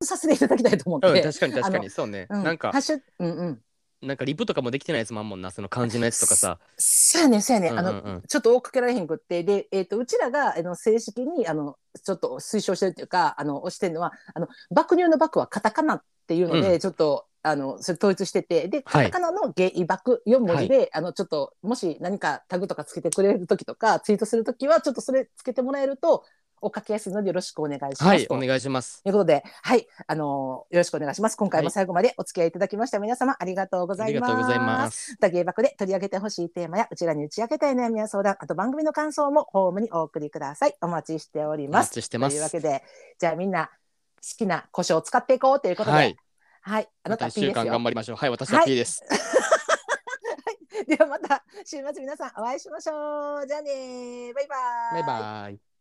とさせていただきたいと思って。うん、確かに確かに。そうね、うん。なんかうんうんなんかリプとかもできてないやつもあんもんなその漢字のやつとかさ。そうやねんそうやねん、あのうんうん。うんちょっと追っかけられへんくってで、えー、とうちらがあの正式にあのちょっと推奨してるっていうかあの推してるのはあの爆乳の爆はカタカナっていうので、うちょっとあのそれ統一しててではい。カタカナのゲイ爆4文字で、あのちょっともし何かタグとかつけてくれる時とかツイートする時はちょっとそれつけてもらえると追っかけやすいのでよろしくお願いします。と。はいお願いします。ということで、はい、あのよろしくお願いします。今回もはい。最後までお付き合いいただきました皆様ありがとうござあいます。りがとうございます。また芸爆で取り上げてほしいテーマやうちらに打ち明けたい悩みや相談あと番組の感想もホームにお送りください。お待ちしておりおます。待ちしてます。というわけでじゃあみんな好きな胡椒を使っていこうということで。ははいい、あなた P 1週です頑張りましょう。はい私は P です、ではまた週末皆さんお会いしましょう。じゃあねバイバイ。バイバイ